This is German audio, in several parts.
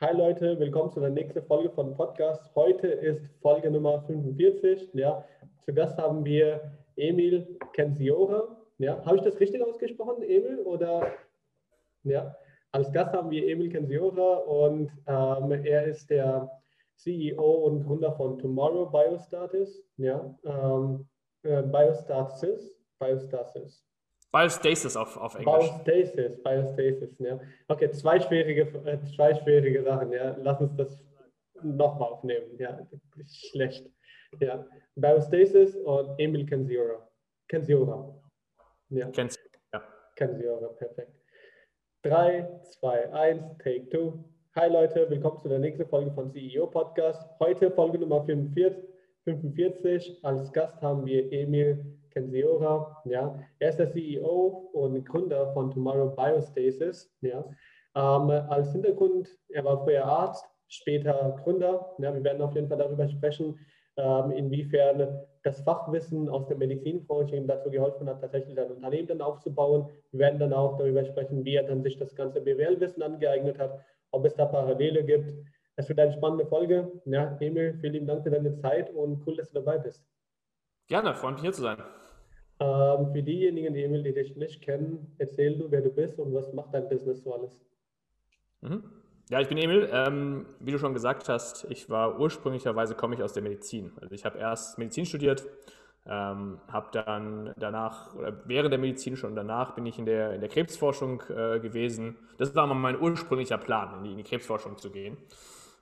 Hi Leute, willkommen zu der nächsten Folge von Podcast. Heute ist Folge Nummer 45. Ja, zu Gast haben wir Emil Kensiora. Ja, habe ich das richtig ausgesprochen, Emil? Oder ja, als Gast haben wir Emil Kensiora und ähm, er ist der CEO und Gründer von Tomorrow Biostatus. Ja, ähm, äh, Biostasis, Biostasis. Biostasis auf, auf Englisch. Biostasis, Biostasis, ja. Okay, zwei schwierige, äh, zwei schwierige Sachen, ja. Lass uns das nochmal aufnehmen, ja. Schlecht. Ja. Biostasis und Emil Kensiora. Kensiora. Ja. Kensiora, ja. Kensiora, perfekt. 3, 2, 1, Take 2. Hi Leute, willkommen zu der nächsten Folge von CEO Podcast. Heute Folge Nummer 45. 45. Als Gast haben wir Emil Kensiora. Ja. Er ist der CEO und Gründer von Tomorrow Biostasis. Ja. Ähm, als Hintergrund, er war früher Arzt, später Gründer. Ja, wir werden auf jeden Fall darüber sprechen, ähm, inwiefern das Fachwissen aus der Medizinbranche ihm dazu geholfen hat, tatsächlich ein Unternehmen dann aufzubauen. Wir werden dann auch darüber sprechen, wie er dann sich das ganze BWL-Wissen angeeignet hat, ob es da Parallele gibt. Es wird eine spannende Folge. Ja, Emil, vielen Dank für deine Zeit und cool, dass du dabei bist. Gerne, freue mich hier zu sein. Ähm, für diejenigen, die Emil, die dich nicht kennen, erzähl du, wer du bist und was macht dein Business so alles. Mhm. Ja, ich bin Emil. Ähm, wie du schon gesagt hast, ich war ursprünglicherweise komme ich aus der Medizin. Also ich habe erst Medizin studiert, ähm, habe dann danach, oder während der Medizin schon danach bin ich in der, in der Krebsforschung äh, gewesen. Das war mal mein ursprünglicher Plan, in die, in die Krebsforschung zu gehen.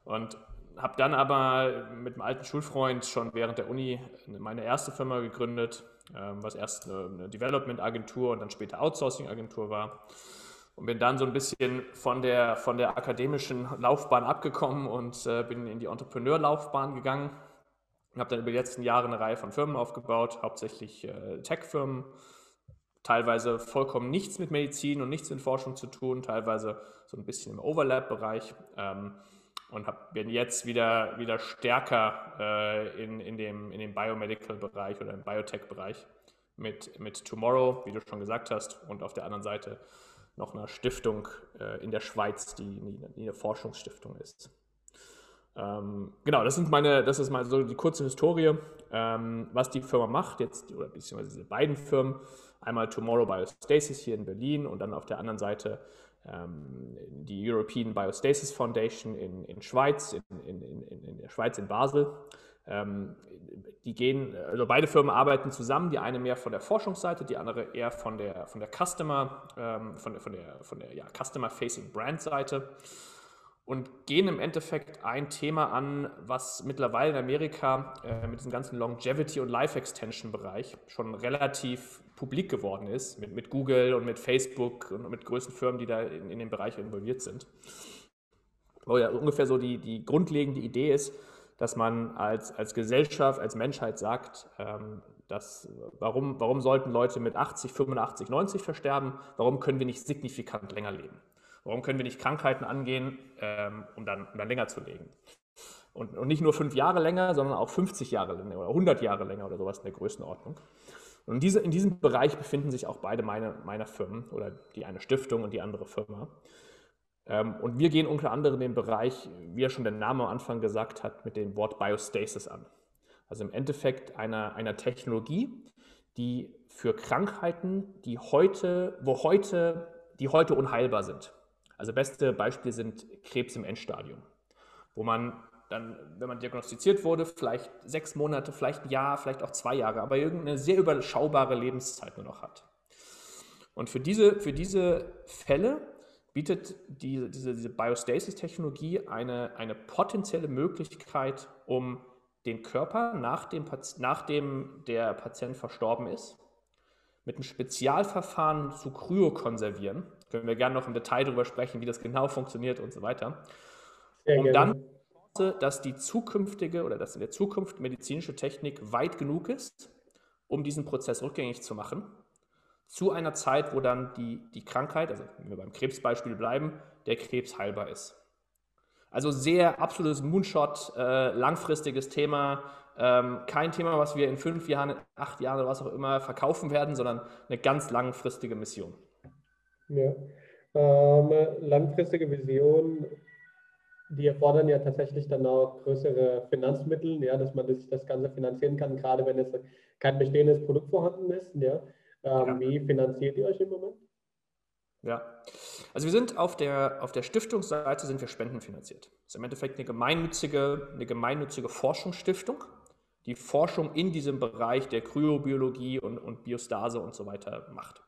Und habe dann aber mit einem alten Schulfreund schon während der Uni meine erste Firma gegründet, was erst eine, Development-Agentur und dann später Outsourcing-Agentur war. Und bin dann so ein bisschen von der, von der akademischen Laufbahn abgekommen und äh, bin in die Entrepreneur-Laufbahn gegangen. Und habe dann über die letzten Jahre eine Reihe von Firmen aufgebaut, hauptsächlich äh, Tech-Firmen, teilweise vollkommen nichts mit Medizin und nichts mit Forschung zu tun, teilweise so ein bisschen im Overlap-Bereich. Ähm, und hab, bin jetzt wieder, wieder stärker äh, in, in dem, in dem Biomedical-Bereich oder im Biotech-Bereich mit, mit Tomorrow, wie du schon gesagt hast, und auf der anderen Seite noch einer Stiftung äh, in der Schweiz, die, die eine Forschungsstiftung ist. Ähm, genau, das, sind meine, das ist mal so die kurze Historie, ähm, was die Firma macht, jetzt, oder beziehungsweise diese beiden Firmen. Einmal Tomorrow Biostasis hier in Berlin und dann auf der anderen Seite die European Biostasis Foundation in, in Schweiz, in, in, in, der Schweiz in Basel. Ähm, die gehen, also beide Firmen arbeiten zusammen, die eine mehr von der Forschungsseite, die andere eher von der, von der Customer, ähm, von von der, von der ja, Customer-Facing Brand-Seite und gehen im Endeffekt ein Thema an, was mittlerweile in Amerika äh, mit diesem ganzen Longevity- und Life-Extension-Bereich schon relativ publik geworden ist, mit, mit Google und mit Facebook und mit größten Firmen, die da in, in dem Bereich involviert sind. Wo ja ungefähr so die, die grundlegende Idee ist, dass man als, als Gesellschaft, als Menschheit sagt, ähm, dass, warum, warum sollten Leute mit 80, 85, 90 versterben? Warum können wir nicht signifikant länger leben? Warum können wir nicht Krankheiten angehen, ähm, um, dann, um dann länger zu leben? Und, und nicht nur fünf Jahre länger, sondern auch 50 Jahre länger oder 100 Jahre länger oder sowas in der Größenordnung. Und in, diese, in diesem Bereich befinden sich auch beide meine, meiner Firmen oder die eine Stiftung und die andere Firma. Ähm, und wir gehen unter anderem den Bereich, wie ja schon der Name am Anfang gesagt hat, mit dem Wort Biostasis an. Also im Endeffekt einer, einer Technologie, die für Krankheiten, die heute, wo heute, die heute unheilbar sind. Also beste Beispiele sind Krebs im Endstadium, wo man dann, wenn man diagnostiziert wurde, vielleicht sechs Monate, vielleicht ein Jahr, vielleicht auch zwei Jahre, aber irgendeine sehr überschaubare Lebenszeit nur noch hat. Und für diese, für diese Fälle bietet die, diese, diese Biostasis-Technologie eine, eine potenzielle Möglichkeit, um den Körper, nachdem, nachdem der Patient verstorben ist, mit einem Spezialverfahren zu kryokonservieren. Können wir gerne noch im Detail darüber sprechen, wie das genau funktioniert und so weiter. Sehr um gerne. dann dass die zukünftige oder dass in der Zukunft medizinische Technik weit genug ist, um diesen Prozess rückgängig zu machen, zu einer Zeit, wo dann die, die Krankheit, also wenn wir beim Krebsbeispiel bleiben, der Krebs heilbar ist. Also sehr absolutes Moonshot, äh, langfristiges Thema, ähm, kein Thema, was wir in fünf Jahren, acht Jahren oder was auch immer verkaufen werden, sondern eine ganz langfristige Mission. Ja, ähm, langfristige Vision die erfordern ja tatsächlich dann auch größere Finanzmittel, ja, dass man das, das Ganze finanzieren kann, gerade wenn es kein bestehendes Produkt vorhanden ist. Ja. Ähm, ja. Wie finanziert ihr euch im Moment? Ja, also wir sind auf der, auf der Stiftungsseite sind wir spendenfinanziert. Das ist im Endeffekt eine gemeinnützige, eine gemeinnützige Forschungsstiftung, die Forschung in diesem Bereich der Kryobiologie und, und Biostase und so weiter macht.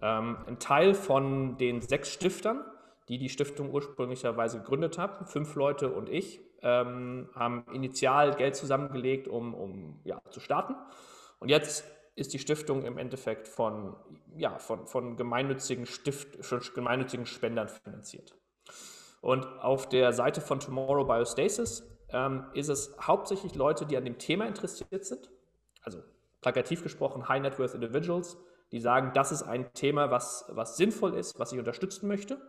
Ähm, ein Teil von den sechs Stiftern die die Stiftung ursprünglicherweise gegründet haben, fünf Leute und ich, ähm, haben initial Geld zusammengelegt, um, um ja, zu starten. Und jetzt ist die Stiftung im Endeffekt von, ja, von, von gemeinnützigen, Stift, gemeinnützigen Spendern finanziert. Und auf der Seite von Tomorrow Biostasis ähm, ist es hauptsächlich Leute, die an dem Thema interessiert sind. Also plakativ gesprochen High Net Worth Individuals, die sagen, das ist ein Thema, was, was sinnvoll ist, was ich unterstützen möchte.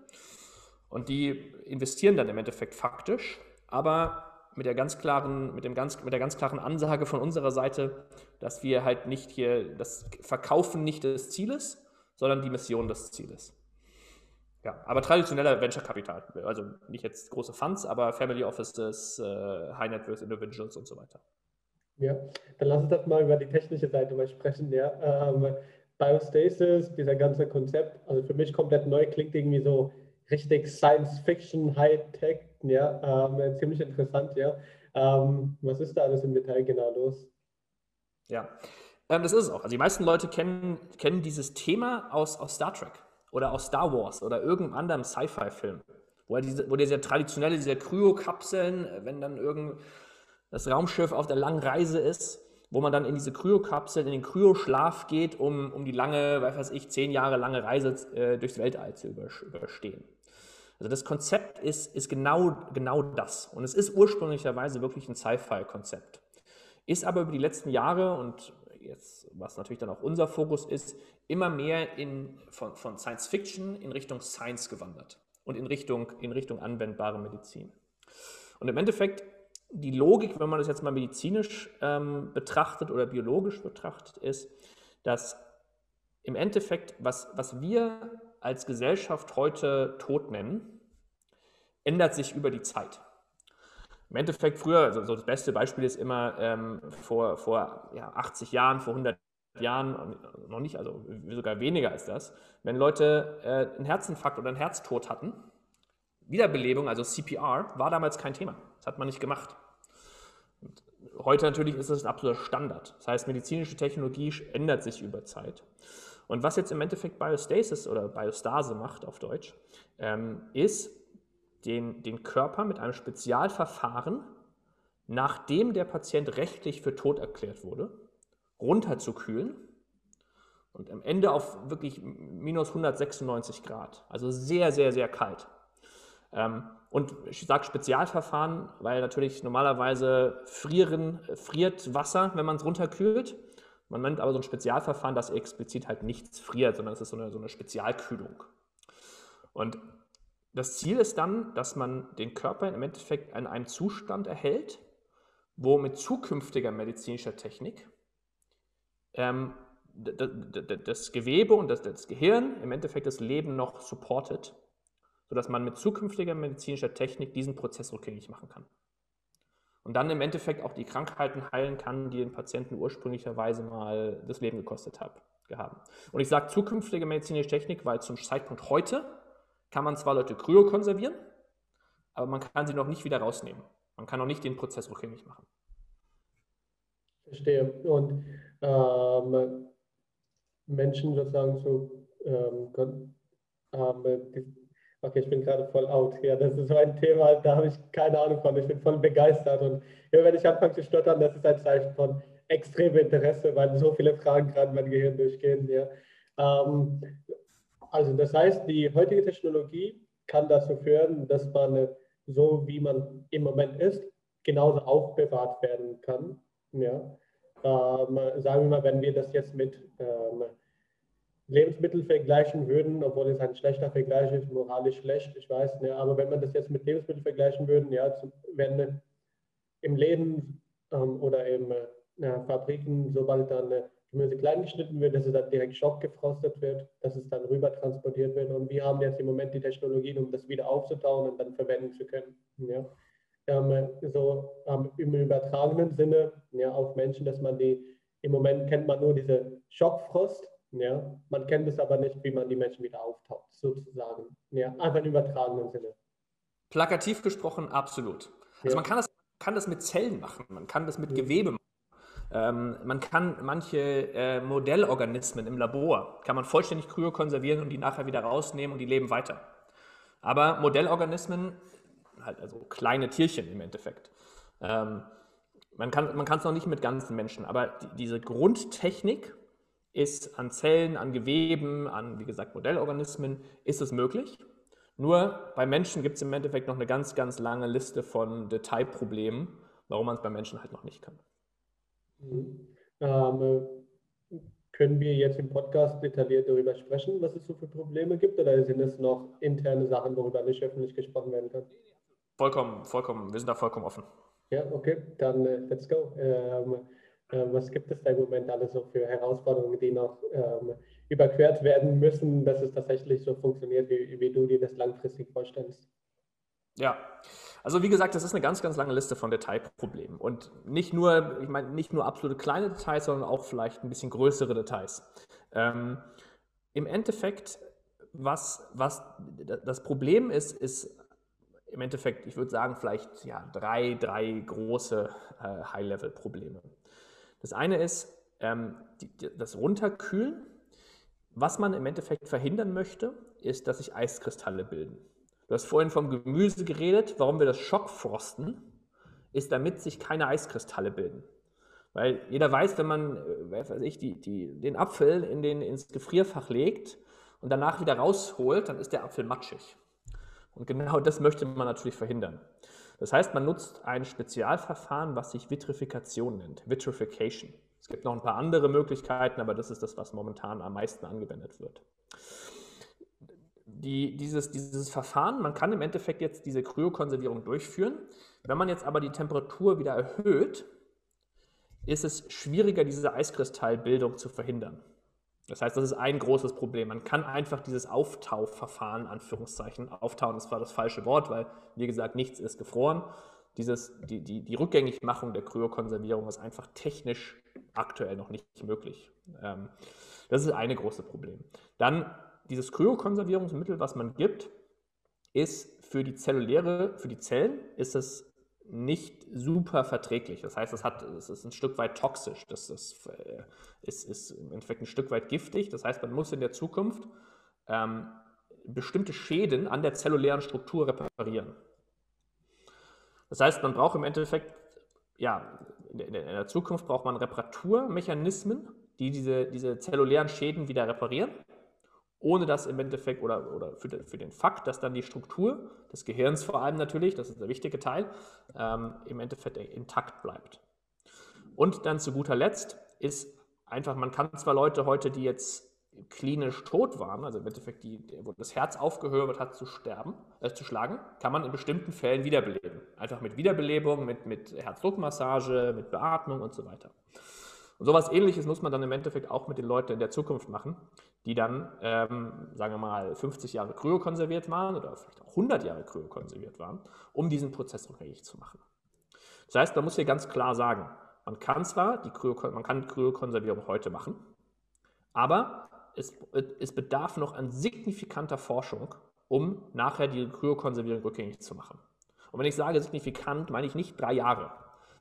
Und die investieren dann im Endeffekt faktisch, aber mit der ganz klaren, mit dem ganz, mit der ganz klaren Ansage von unserer Seite, dass wir halt nicht hier das Verkaufen nicht des Zieles, sondern die Mission des Zieles. Ja, aber traditioneller Venture Capital, also nicht jetzt große Funds, aber Family Offices, äh, High Net Worth Individuals und so weiter. Ja, dann lass uns das mal über die technische Seite mal sprechen. Ja. Ähm, Biostasis, dieser ganze Konzept, also für mich komplett neu, klingt irgendwie so richtig Science-Fiction, High-Tech, ja, ähm, ziemlich interessant, ja. Ähm, was ist da alles im Detail genau los? Ja, ähm, das ist es auch. Also die meisten Leute kennen, kennen dieses Thema aus, aus Star Trek oder aus Star Wars oder irgendeinem anderen Sci-Fi-Film, wo, diese, wo dieser traditionelle, diese Kryokapseln, wenn dann irgend das Raumschiff auf der langen Reise ist, wo man dann in diese Kryokapsel, in den Kryoschlaf geht, um, um die lange, weiß ich, zehn Jahre lange Reise äh, durchs Weltall zu überstehen. Also das Konzept ist, ist genau, genau das. Und es ist ursprünglicherweise wirklich ein Sci-Fi-Konzept. Ist aber über die letzten Jahre und jetzt, was natürlich dann auch unser Fokus ist, immer mehr in, von, von Science Fiction in Richtung Science gewandert und in Richtung, in Richtung anwendbare Medizin. Und im Endeffekt die Logik, wenn man das jetzt mal medizinisch ähm, betrachtet oder biologisch betrachtet, ist, dass im Endeffekt, was, was wir als Gesellschaft heute tot nennen, ändert sich über die Zeit. Im Endeffekt früher, also so das beste Beispiel ist immer ähm, vor, vor ja, 80 Jahren, vor 100 Jahren, noch nicht, also sogar weniger als das, wenn Leute äh, einen Herzinfarkt oder einen Herztod hatten, Wiederbelebung, also CPR, war damals kein Thema. Das hat man nicht gemacht. Und heute natürlich ist es ein absoluter Standard. Das heißt, medizinische Technologie ändert sich über Zeit. Und was jetzt im Endeffekt Biostasis oder Biostase macht auf Deutsch, ähm, ist den, den Körper mit einem Spezialverfahren, nachdem der Patient rechtlich für tot erklärt wurde, runterzukühlen und am Ende auf wirklich minus 196 Grad. Also sehr, sehr, sehr kalt. Ähm, und ich sage Spezialverfahren, weil natürlich normalerweise frieren, friert Wasser, wenn man es runterkühlt. Man nennt aber so ein Spezialverfahren, das explizit halt nichts friert, sondern es ist so eine, so eine Spezialkühlung. Und das Ziel ist dann, dass man den Körper im Endeffekt in einem Zustand erhält, wo mit zukünftiger medizinischer Technik ähm, das Gewebe und das, das Gehirn im Endeffekt das Leben noch supportet sodass man mit zukünftiger medizinischer Technik diesen Prozess rückgängig machen kann. Und dann im Endeffekt auch die Krankheiten heilen kann, die den Patienten ursprünglicherweise mal das Leben gekostet haben. Und ich sage zukünftige medizinische Technik, weil zum Zeitpunkt heute kann man zwar Leute kryo konservieren, aber man kann sie noch nicht wieder rausnehmen. Man kann noch nicht den Prozess rückgängig machen. Verstehe. Und ähm, Menschen sozusagen so ähm, ähm, Okay, ich bin gerade voll out. Ja, das ist so ein Thema, da habe ich keine Ahnung von. Ich bin voll begeistert. Und immer wenn ich anfange zu stottern, das ist ein Zeichen von extremem Interesse, weil so viele Fragen gerade mein Gehirn durchgehen. Ja. Ähm, also das heißt, die heutige Technologie kann dazu führen, dass man so, wie man im Moment ist, genauso aufbewahrt werden kann. Ja. Ähm, sagen wir mal, wenn wir das jetzt mit ähm, Lebensmittel vergleichen würden, obwohl es ein schlechter Vergleich ist, moralisch schlecht, ich weiß, ne, aber wenn man das jetzt mit Lebensmitteln vergleichen würden, ja, wenn im Läden ähm, oder in äh, Fabriken, sobald dann äh, Gemüse klein geschnitten wird, dass es dann direkt schockgefrostet wird, dass es dann rüber transportiert wird. Und wir haben jetzt im Moment die Technologien, um das wieder aufzutauen und dann verwenden zu können. Ja. Ähm, so ähm, im übertragenen Sinne ja, auf Menschen, dass man die, im Moment kennt man nur diese Schockfrost, ja, man kennt es aber nicht, wie man die Menschen wieder auftaucht, sozusagen. Ja, einfach im übertragenen Sinne. Plakativ gesprochen, absolut. Also ja. man kann das, kann das mit Zellen machen, man kann das mit ja. Gewebe machen. Ähm, man kann manche äh, Modellorganismen im Labor, kann man vollständig kryokonservieren und die nachher wieder rausnehmen und die leben weiter. Aber Modellorganismen, halt also kleine Tierchen im Endeffekt, ähm, man kann man es noch nicht mit ganzen Menschen, aber die, diese Grundtechnik ist an Zellen, an Geweben, an, wie gesagt, Modellorganismen, ist es möglich. Nur bei Menschen gibt es im Endeffekt noch eine ganz, ganz lange Liste von Detailproblemen, warum man es bei Menschen halt noch nicht kann. Mhm. Ähm, können wir jetzt im Podcast detailliert darüber sprechen, was es so für Probleme gibt, oder sind es noch interne Sachen, worüber nicht öffentlich gesprochen werden kann? Vollkommen, vollkommen. Wir sind da vollkommen offen. Ja, okay, dann uh, let's go. Ähm, äh, was gibt es da im Moment alles so für Herausforderungen, die noch ähm, überquert werden müssen, dass es tatsächlich so funktioniert, wie, wie du dir das langfristig vorstellst? Ja, also wie gesagt, das ist eine ganz, ganz lange Liste von Detailproblemen. Und nicht nur, ich meine, nicht nur absolute kleine Details, sondern auch vielleicht ein bisschen größere Details. Ähm, Im Endeffekt, was, was das Problem ist, ist im Endeffekt, ich würde sagen, vielleicht ja, drei, drei große äh, High-Level-Probleme. Das eine ist ähm, die, das Runterkühlen. Was man im Endeffekt verhindern möchte, ist, dass sich Eiskristalle bilden. Du hast vorhin vom Gemüse geredet. Warum wir das Schockfrosten, ist, damit sich keine Eiskristalle bilden. Weil jeder weiß, wenn man äh, weiß ich, die, die, den Apfel in den, ins Gefrierfach legt und danach wieder rausholt, dann ist der Apfel matschig. Und genau das möchte man natürlich verhindern. Das heißt, man nutzt ein Spezialverfahren, was sich Vitrifikation nennt, Vitrification. Es gibt noch ein paar andere Möglichkeiten, aber das ist das, was momentan am meisten angewendet wird die, dieses, dieses Verfahren, man kann im Endeffekt jetzt diese Kryokonservierung durchführen. Wenn man jetzt aber die Temperatur wieder erhöht, ist es schwieriger, diese Eiskristallbildung zu verhindern. Das heißt, das ist ein großes Problem. Man kann einfach dieses Auftauverfahren, Anführungszeichen, auftauen ist zwar das falsche Wort, weil, wie gesagt, nichts ist gefroren. Dieses, die, die, die Rückgängigmachung der Kryokonservierung ist einfach technisch aktuell noch nicht möglich. Ähm, das ist eine große Problem. Dann dieses Kryokonservierungsmittel, was man gibt, ist für die zelluläre, für die Zellen ist es nicht super verträglich. Das heißt, es, hat, es ist ein Stück weit toxisch. Das ist, äh, ist, ist im Endeffekt ein Stück weit giftig. Das heißt, man muss in der Zukunft ähm, bestimmte Schäden an der zellulären Struktur reparieren. Das heißt, man braucht im Endeffekt, ja, in der, in der Zukunft braucht man Reparaturmechanismen, die diese, diese zellulären Schäden wieder reparieren ohne dass im Endeffekt oder, oder für, den, für den Fakt, dass dann die Struktur des Gehirns vor allem natürlich, das ist der wichtige Teil, ähm, im Endeffekt intakt bleibt. Und dann zu guter Letzt ist einfach, man kann zwar Leute heute, die jetzt klinisch tot waren, also im Endeffekt, die, wo das Herz aufgehört hat zu sterben, äh, zu schlagen, kann man in bestimmten Fällen wiederbeleben. Einfach mit Wiederbelebung, mit, mit Herzdruckmassage, mit Beatmung und so weiter. Und sowas ähnliches muss man dann im Endeffekt auch mit den Leuten in der Zukunft machen, die dann, ähm, sagen wir mal, 50 Jahre kryokonserviert waren oder vielleicht auch 100 Jahre kryokonserviert waren, um diesen Prozess rückgängig zu machen. Das heißt, man muss hier ganz klar sagen, man kann zwar die, Kryo, man kann Kryokonservierung heute machen, aber es, es bedarf noch an signifikanter Forschung, um nachher die Kryokonservierung rückgängig zu machen. Und wenn ich sage signifikant, meine ich nicht drei Jahre,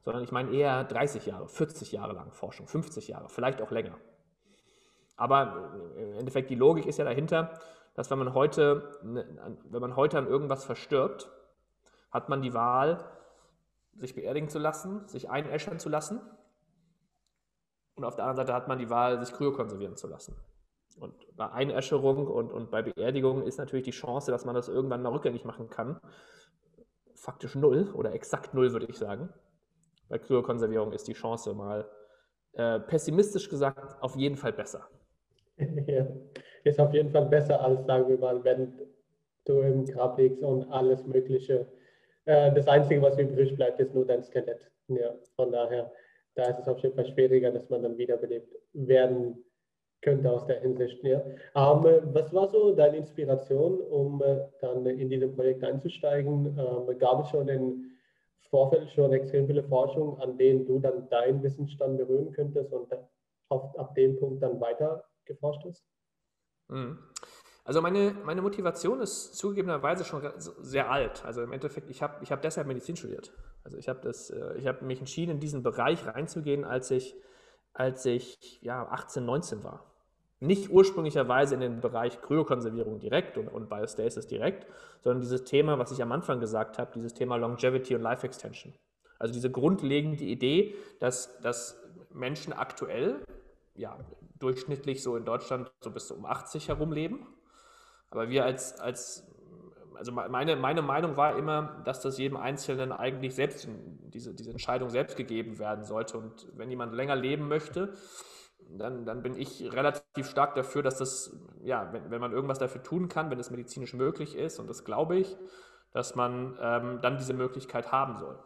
sondern ich meine eher 30 Jahre, 40 Jahre lang Forschung, 50 Jahre, vielleicht auch länger. Aber im Endeffekt die Logik ist ja dahinter, dass wenn man heute, wenn man heute an irgendwas verstirbt, hat man die Wahl, sich beerdigen zu lassen, sich einäschern zu lassen. Und auf der anderen Seite hat man die Wahl, sich kryokonservieren zu lassen. Und bei Einäscherung und, und bei Beerdigung ist natürlich die Chance, dass man das irgendwann mal rückgängig machen kann, faktisch null oder exakt null, würde ich sagen bei Kryokonservierung ist die Chance mal äh, pessimistisch gesagt auf jeden Fall besser. Ja, ist auf jeden Fall besser als, sagen wir mal, wenn du im Grab liegst und alles Mögliche. Äh, das Einzige, was übrig bleibt, ist nur dein Skelett. Ja, von daher da ist es auf jeden Fall schwieriger, dass man dann wiederbelebt werden könnte aus der Hinsicht. Ja. Ähm, was war so deine Inspiration, um äh, dann in diesem Projekt einzusteigen? Ähm, gab es schon im Vorfeld schon extrem viele Forschungen, an denen du dann deinen Wissensstand berühren könntest und ab dem Punkt dann weiter geforscht hast? Mhm. Also meine, meine Motivation ist zugegebenerweise schon sehr alt. Also im Endeffekt, ich habe ich hab deshalb Medizin studiert. Also ich habe äh, hab mich entschieden, in diesen Bereich reinzugehen, als ich, als ich ja, 18, 19 war. Nicht ursprünglicherweise in den Bereich Kryokonservierung direkt und, und Biostasis direkt, sondern dieses Thema, was ich am Anfang gesagt habe, dieses Thema Longevity und Life Extension. Also diese grundlegende Idee, dass, dass Menschen aktuell ja, durchschnittlich so in Deutschland so bis um 80 herum leben aber wir als, als also meine, meine Meinung war immer, dass das jedem Einzelnen eigentlich selbst diese, diese Entscheidung selbst gegeben werden sollte. Und wenn jemand länger leben möchte, dann, dann bin ich relativ stark dafür, dass das, ja, wenn, wenn man irgendwas dafür tun kann, wenn es medizinisch möglich ist, und das glaube ich, dass man ähm, dann diese Möglichkeit haben soll.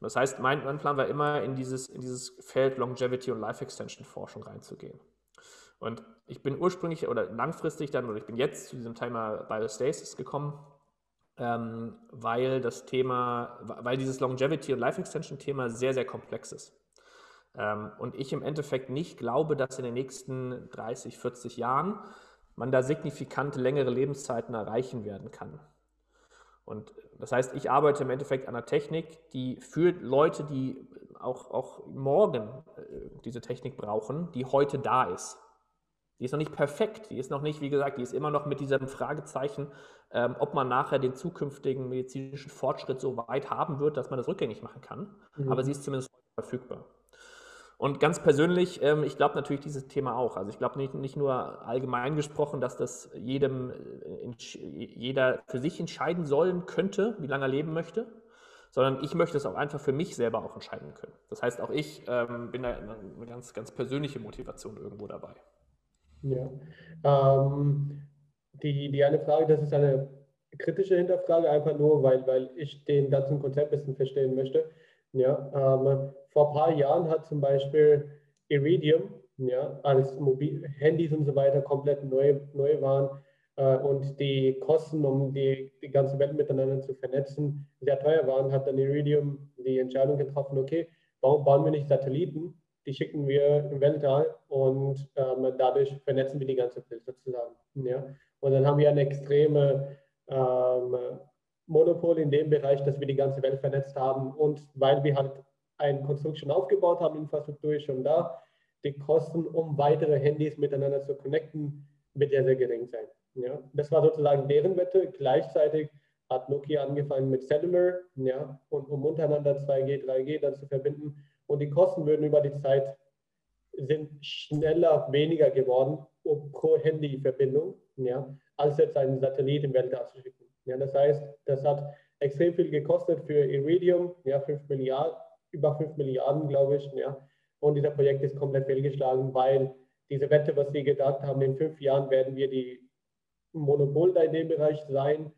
Das heißt, mein, mein Plan war immer, in dieses, in dieses Feld Longevity und Life Extension Forschung reinzugehen. Und ich bin ursprünglich oder langfristig dann, oder ich bin jetzt zu diesem Thema Biostasis gekommen, ähm, weil das Thema, weil dieses Longevity und Life Extension Thema sehr, sehr komplex ist. Ähm, und ich im Endeffekt nicht glaube, dass in den nächsten 30, 40 Jahren man da signifikant längere Lebenszeiten erreichen werden kann. Und das heißt, ich arbeite im Endeffekt an einer Technik, die für Leute, die auch, auch morgen äh, diese Technik brauchen, die heute da ist. Die ist noch nicht perfekt, die ist noch nicht, wie gesagt, die ist immer noch mit diesem Fragezeichen, ähm, ob man nachher den zukünftigen medizinischen Fortschritt so weit haben wird, dass man das rückgängig machen kann. Mhm. Aber sie ist zumindest verfügbar. Und ganz persönlich, ähm, ich glaube natürlich dieses Thema auch. Also ich glaube nicht, nicht nur allgemein gesprochen, dass das jedem, äh, jeder für sich entscheiden sollen könnte, wie lange er leben möchte, sondern ich möchte es auch einfach für mich selber auch entscheiden können. Das heißt, auch ich ähm, bin da eine ganz, ganz persönliche Motivation irgendwo dabei. Ja. Ähm, die, die eine Frage, das ist eine kritische Hinterfrage, einfach nur, weil, weil ich den ganzen Konzept ein bisschen verstehen möchte. Ja, ähm, vor ein paar Jahren hat zum Beispiel Iridium, ja, als Mobil Handys und so weiter komplett neu, neu waren äh, und die Kosten, um die, die ganze Welt miteinander zu vernetzen, sehr teuer waren, hat dann Iridium die Entscheidung getroffen, okay, warum bauen wir nicht Satelliten, die schicken wir im Weltall und ähm, dadurch vernetzen wir die ganze Welt sozusagen. Ja? Und dann haben wir eine extreme ähm, Monopol in dem Bereich, dass wir die ganze Welt vernetzt haben und weil wir halt ein Konstrukt schon aufgebaut haben, Infrastruktur ist schon da, die Kosten, um weitere Handys miteinander zu connecten, wird sehr, sehr gering sein. Ja? Das war sozusagen deren Wette. Gleichzeitig hat Nokia angefangen mit Cellular, ja, und um untereinander 2G, 3G dann zu verbinden und die Kosten würden über die Zeit sind schneller weniger geworden pro Handyverbindung, ja, als jetzt einen Satellit im Weltall zu schicken. Ja, das heißt, das hat extrem viel gekostet für Iridium, ja, 5 Milliarden, über 5 Milliarden, glaube ich, ja. Und dieser Projekt ist komplett fehlgeschlagen, weil diese Wette, was sie gedacht haben, in fünf Jahren werden wir die Monopol da in dem Bereich sein,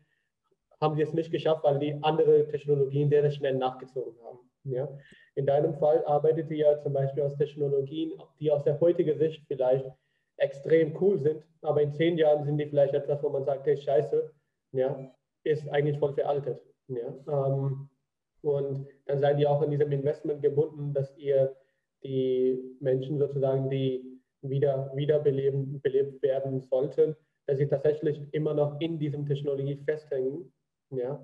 haben sie es nicht geschafft, weil die andere Technologien sehr, sehr schnell nachgezogen haben. Ja. In deinem Fall arbeitet ihr ja zum Beispiel aus Technologien, die aus der heutigen Sicht vielleicht extrem cool sind, aber in zehn Jahren sind die vielleicht etwas, wo man sagt, hey, scheiße, ja, ist eigentlich voll veraltet. Ja. Ähm, und dann seid ihr auch in diesem Investment gebunden, dass ihr die Menschen sozusagen, die wieder wiederbelebt belebt werden sollten, dass sie tatsächlich immer noch in diesem Technologie festhängen, ja,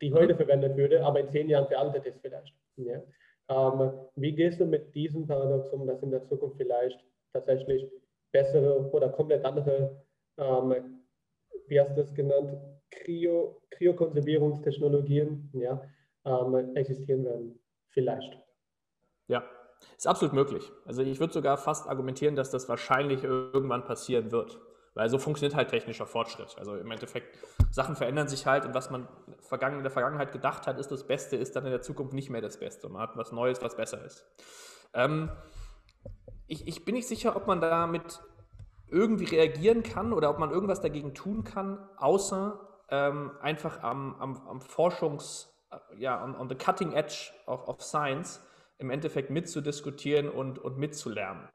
die heute verwendet würde, aber in zehn Jahren veraltet ist vielleicht. Ja. Ähm, wie gehst du mit diesem Paradox um, dass in der Zukunft vielleicht tatsächlich bessere oder komplett andere, ähm, wie hast du es genannt, Kryo, Kryokonservierungstechnologien ja, ähm, existieren werden? Vielleicht. Ja, ist absolut möglich. Also ich würde sogar fast argumentieren, dass das wahrscheinlich irgendwann passieren wird. Weil so funktioniert halt technischer Fortschritt. Also im Endeffekt, Sachen verändern sich halt und was man in der Vergangenheit gedacht hat, ist das Beste, ist dann in der Zukunft nicht mehr das Beste. Man hat was Neues, was besser ist. Ähm, ich, ich bin nicht sicher, ob man damit irgendwie reagieren kann oder ob man irgendwas dagegen tun kann, außer ähm, einfach am, am, am Forschungs-, ja, on, on, the cutting edge of, of science im Endeffekt mitzudiskutieren und, und mitzulernen.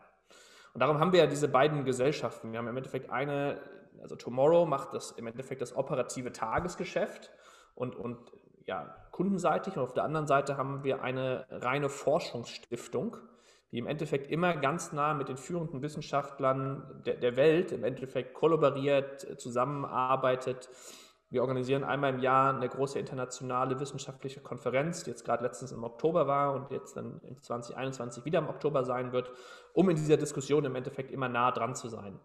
Und darum haben wir ja diese beiden Gesellschaften. Wir haben im Endeffekt eine, also Tomorrow macht das im Endeffekt das operative Tagesgeschäft und, und ja, kundenseitig. Und auf der anderen Seite haben wir eine reine Forschungsstiftung, die im Endeffekt immer ganz nah mit den führenden Wissenschaftlern der, der Welt im Endeffekt kollaboriert, zusammenarbeitet. Wir organisieren einmal im Jahr eine große internationale wissenschaftliche Konferenz, die jetzt gerade letztens im Oktober war und jetzt dann in 2021 wieder im Oktober sein wird, um in dieser Diskussion im Endeffekt immer nah dran zu sein.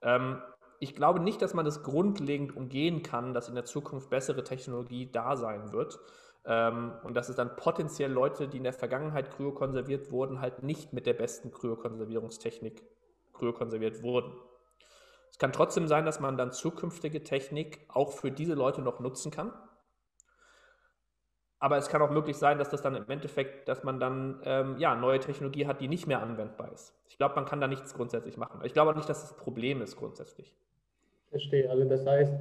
Ähm, ich glaube nicht, dass man das grundlegend umgehen kann, dass in der Zukunft bessere Technologie da sein wird. Ähm, und dass es dann potenziell Leute, die in der Vergangenheit kryokonserviert wurden, halt nicht mit der besten Kryokonservierungstechnik kryokonserviert wurden. Es kann trotzdem sein, dass man dann zukünftige Technik auch für diese Leute noch nutzen kann. Aber es kann auch möglich sein, dass das dann im Endeffekt, dass man dann ähm, ja, neue Technologie hat, die nicht mehr anwendbar ist. Ich glaube, man kann da nichts grundsätzlich machen. Ich glaube auch nicht, dass das Problem ist grundsätzlich. Verstehe. Also das heißt,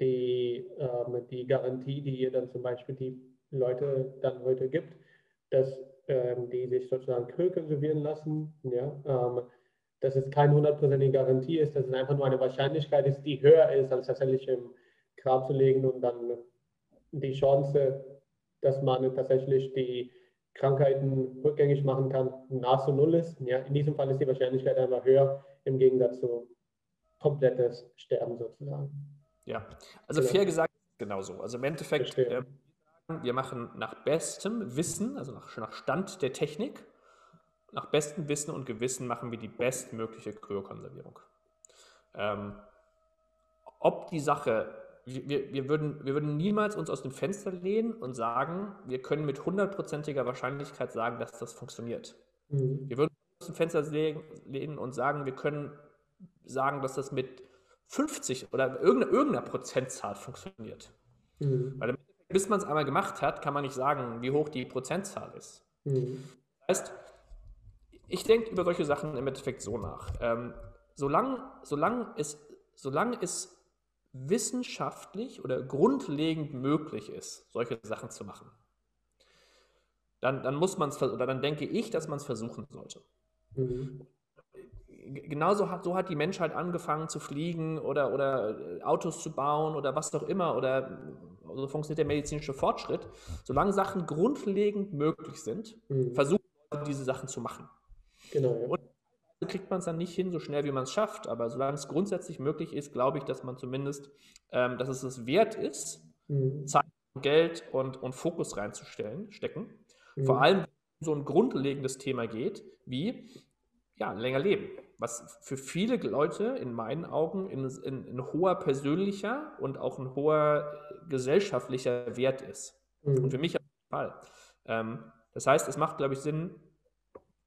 die, ähm, die Garantie, die ihr dann zum Beispiel die Leute dann heute gibt, dass ähm, die sich sozusagen Krill konservieren lassen, ja, ähm, dass es keine hundertprozentige Garantie ist, dass es einfach nur eine Wahrscheinlichkeit ist, die höher ist, als tatsächlich im Grab zu legen und dann die Chance, dass man tatsächlich die Krankheiten rückgängig machen kann, nahezu null ist. Ja, in diesem Fall ist die Wahrscheinlichkeit einfach höher im Gegensatz zu komplettes Sterben sozusagen. Ja, also genau. fair gesagt genauso. Also im Endeffekt, äh, wir machen nach bestem Wissen, also nach, nach Stand der Technik, nach bestem Wissen und Gewissen machen wir die bestmögliche Kryokonservierung. Ähm, ob die Sache, wir, wir, würden, wir würden niemals uns aus dem Fenster lehnen und sagen, wir können mit hundertprozentiger Wahrscheinlichkeit sagen, dass das funktioniert. Mhm. Wir würden uns aus dem Fenster lehnen und sagen, wir können sagen, dass das mit 50 oder irgendeiner, irgendeiner Prozentzahl funktioniert. Mhm. Weil bis man es einmal gemacht hat, kann man nicht sagen, wie hoch die Prozentzahl ist. Mhm. Das heißt, ich denke über solche Sachen im Endeffekt so nach. Ähm, solange, solange, es, solange es wissenschaftlich oder grundlegend möglich ist, solche Sachen zu machen, dann, dann muss man es, oder dann denke ich, dass man es versuchen sollte. Mhm genauso hat, so hat die Menschheit angefangen zu fliegen oder, oder äh, Autos zu bauen oder was auch immer oder so funktioniert der medizinische Fortschritt. Solange Sachen grundlegend möglich sind, mhm. versuchen diese Sachen zu machen. Genau. Ja. Und kriegt man es dann nicht hin, so schnell wie man es schafft. Aber solange es grundsätzlich möglich ist, glaube ich, dass man zumindest, ähm, dass es es wert ist, mhm. Zeit, Geld und, und Fokus reinzustellen, stecken. Mhm. Vor allem, wenn es um so ein grundlegendes Thema geht, wie ja, länger leben was für viele Leute in meinen Augen ein hoher persönlicher und auch ein hoher gesellschaftlicher Wert ist. Mhm. Und für mich auf jeden Fall. Ähm, das heißt, es macht, glaube ich, Sinn,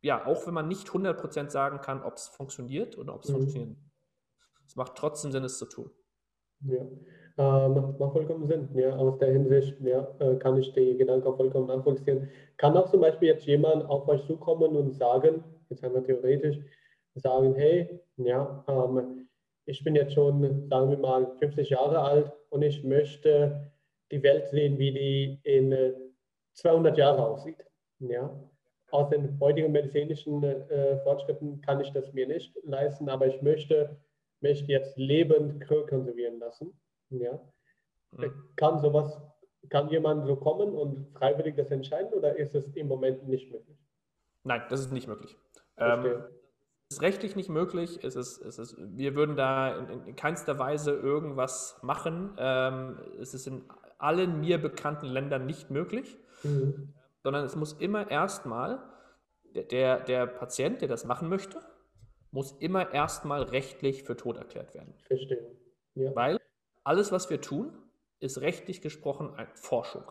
ja, auch wenn man nicht 100% sagen kann, ob es funktioniert oder ob es mhm. funktioniert. Es macht trotzdem Sinn, es zu tun. Ja, äh, macht, macht, vollkommen Sinn. Ja, aus der Hinsicht ja, äh, kann ich die Gedanken auch vollkommen nachvollziehen. Kann auch zum Beispiel jetzt jemand auf euch zukommen und sagen, jetzt haben wir theoretisch, sagen, hey, ja, ähm, ich bin jetzt schon, sagen wir mal, 50 Jahre alt und ich möchte die Welt sehen, wie die in äh, 200 Jahren aussieht. Ja. Aus den heutigen medizinischen äh, Fortschritten kann ich das mir nicht leisten, aber ich möchte mich jetzt lebend konservieren lassen. Ja. Mhm. Kann sowas, kann jemand so kommen und freiwillig das entscheiden oder ist es im Moment nicht möglich? Nein, das ist nicht möglich. Ähm, ist rechtlich nicht möglich. Es ist, es ist, wir würden da in, in keinster Weise irgendwas machen. Ähm, es ist in allen mir bekannten Ländern nicht möglich, mhm. Sondern es muss immer erstmal, der, der, Patient, der das machen möchte, muss immer erstmal rechtlich für tot erklärt werden. Verstehe. Ja. Weil alles, was wir tun, ist rechtlich gesprochen Forschung.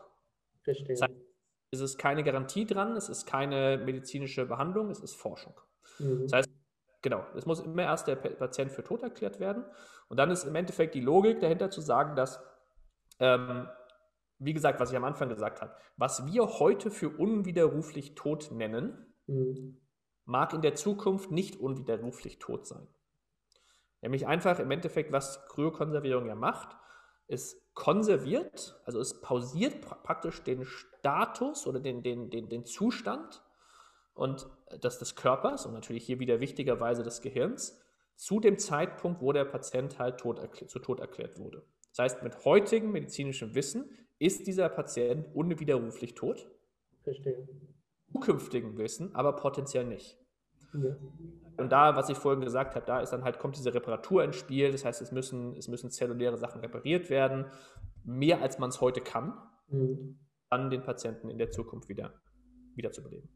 Verstehe. Das heißt, es ist keine Garantie dran, es ist keine medizinische Behandlung, es ist Forschung. Mhm. Das heißt, Genau, es muss immer erst der Patient für tot erklärt werden. Und dann ist im Endeffekt die Logik dahinter zu sagen, dass, ähm, wie gesagt, was ich am Anfang gesagt habe, was wir heute für unwiderruflich tot nennen, mhm. mag in der Zukunft nicht unwiderruflich tot sein. Nämlich einfach im Endeffekt, was Kryokonservierung ja macht, es konserviert, also es pausiert praktisch den Status oder den, den, den, den Zustand und dass des Körpers und natürlich hier wieder wichtigerweise des Gehirns zu dem Zeitpunkt, wo der Patient halt tot zu Tod erklärt wurde. Das heißt, mit heutigem medizinischem Wissen ist dieser Patient unwiderruflich tot. Verstehe. Zukünftigen Wissen aber potenziell nicht. Ja. Und da, was ich vorhin gesagt habe, da ist dann halt, kommt diese Reparatur ins Spiel. Das heißt, es müssen, es müssen zelluläre Sachen repariert werden, mehr als man es heute kann, Mhm. dann den Patienten in der Zukunft wieder, wieder zu beleben.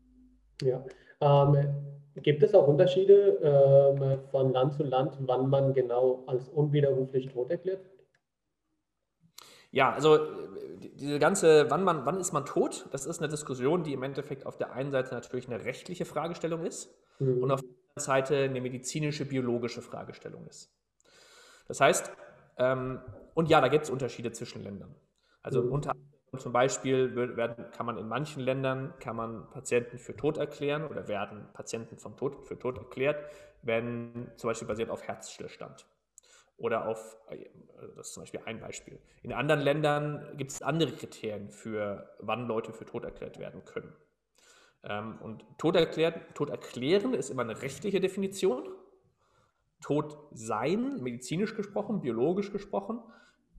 Ja. Ähm, gibt es auch Unterschiede ähm, von Land zu Land, wann man genau als unwiderruflich tot erklärt? Ja, also äh, diese ganze, wann, man, wann ist man tot, das ist eine Diskussion, die im Endeffekt auf der einen Seite natürlich eine rechtliche Fragestellung ist Mhm. und auf der anderen Seite eine medizinische, biologische Fragestellung ist. Das heißt, ähm, und ja, da gibt es Unterschiede zwischen Ländern. Also Mhm. unter anderem zum Beispiel wird- werden, kann man in manchen Ländern kann man Patienten für tot erklären oder werden Patienten vom Tod für tot erklärt, wenn zum Beispiel basiert auf Herzstillstand. Oder auf, äh, das ist zum Beispiel ein Beispiel. In anderen Ländern gibt es andere Kriterien für, wann Leute für tot erklärt werden können. Ähm, und tot, erklärt, tot erklären ist immer eine rechtliche Definition. Tot sein, medizinisch gesprochen, biologisch gesprochen,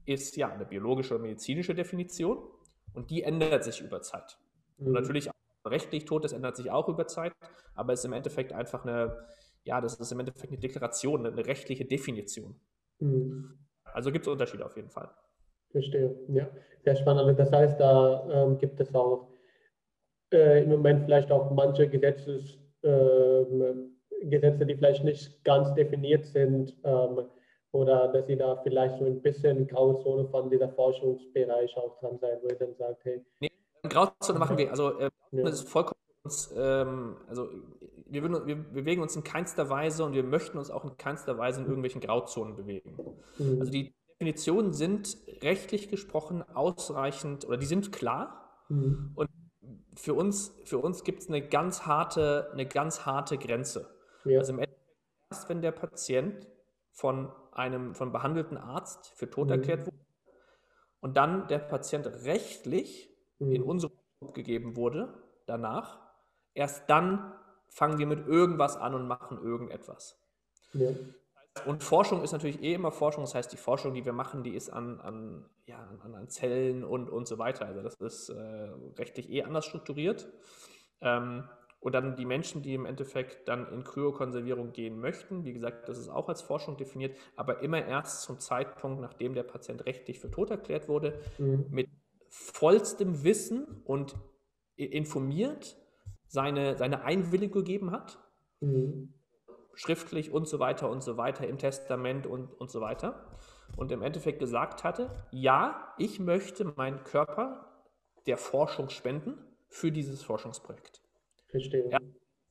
ist ja eine biologische oder medizinische Definition und die ändert sich über Zeit. Und Mhm. natürlich auch rechtlich tot, das ändert sich auch über Zeit, aber ist im Endeffekt einfach eine, ja, das ist im Endeffekt eine Deklaration, eine rechtliche Definition. Mhm. Also gibt es Unterschiede auf jeden Fall. Verstehe. Ja, sehr spannend. Also Das heißt, da ähm, gibt es auch äh, im Moment vielleicht auch manche Gesetzes, ähm, Gesetze, die vielleicht nicht ganz definiert sind ähm, oder dass sie da vielleicht so ein bisschen Grauzone von dieser Forschungsbereich auch dran sein, wo ihr dann sagt, hey, Grauzone machen wir, also äh, ja, das ist vollkommen, ähm, also wir, würden, wir bewegen uns in keinster Weise und wir möchten uns auch in keinster Weise in irgendwelchen Grauzonen bewegen. mhm, Also die Definitionen sind rechtlich gesprochen ausreichend oder die sind klar. mhm, Und für uns, für uns gibt es eine ganz harte, eine ganz harte Grenze. ja, Also im Endeffekt erst, wenn der Patient von einem von behandelten Arzt für tot Mhm. erklärt wurde und dann der Patient rechtlich in mhm, unsere Obhut gegeben wurde, danach, erst dann fangen wir mit irgendwas an und machen irgendetwas. ja, Und Forschung ist natürlich eh immer Forschung, das heißt, die Forschung, die wir machen, die ist an, an, ja, an, an Zellen und, und so weiter. Also das ist äh, rechtlich eh anders strukturiert. Ähm, und dann die Menschen, die im Endeffekt dann in Kryokonservierung gehen möchten, wie gesagt, das ist auch als Forschung definiert, aber immer erst zum Zeitpunkt, nachdem der Patient rechtlich für tot erklärt wurde, mhm, mit vollstem Wissen und informiert seine, seine Einwilligung gegeben hat, mhm, schriftlich und so weiter und so weiter, im Testament und, und so weiter. Und im Endeffekt gesagt hatte, ja, ich möchte meinen Körper der Forschung spenden für dieses Forschungsprojekt. verstehe. Ja.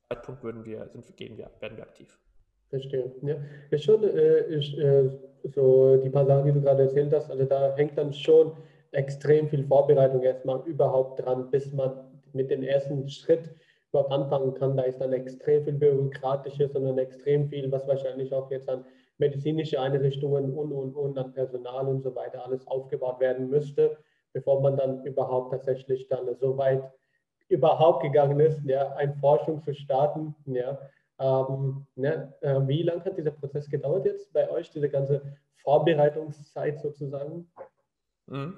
Zeitpunkt würden wir, sind, gehen wir, werden wir aktiv. Verstehe. Ja, ist schon äh, ist, äh, so die paar Sachen, die du gerade erzählt hast, also da hängt dann schon extrem viel Vorbereitung erstmal überhaupt dran, bis man mit dem ersten Schritt überhaupt anfangen kann. Da ist dann extrem viel Bürokratisches und dann extrem viel, was wahrscheinlich auch jetzt an medizinische Einrichtungen und, und, und an Personal und so weiter alles aufgebaut werden müsste, bevor man dann überhaupt tatsächlich dann so weit überhaupt gegangen ist, ja, eine Forschung zu starten, ja, ähm, ne, äh, wie lange hat dieser Prozess gedauert jetzt bei euch, diese ganze Vorbereitungszeit sozusagen? Mhm.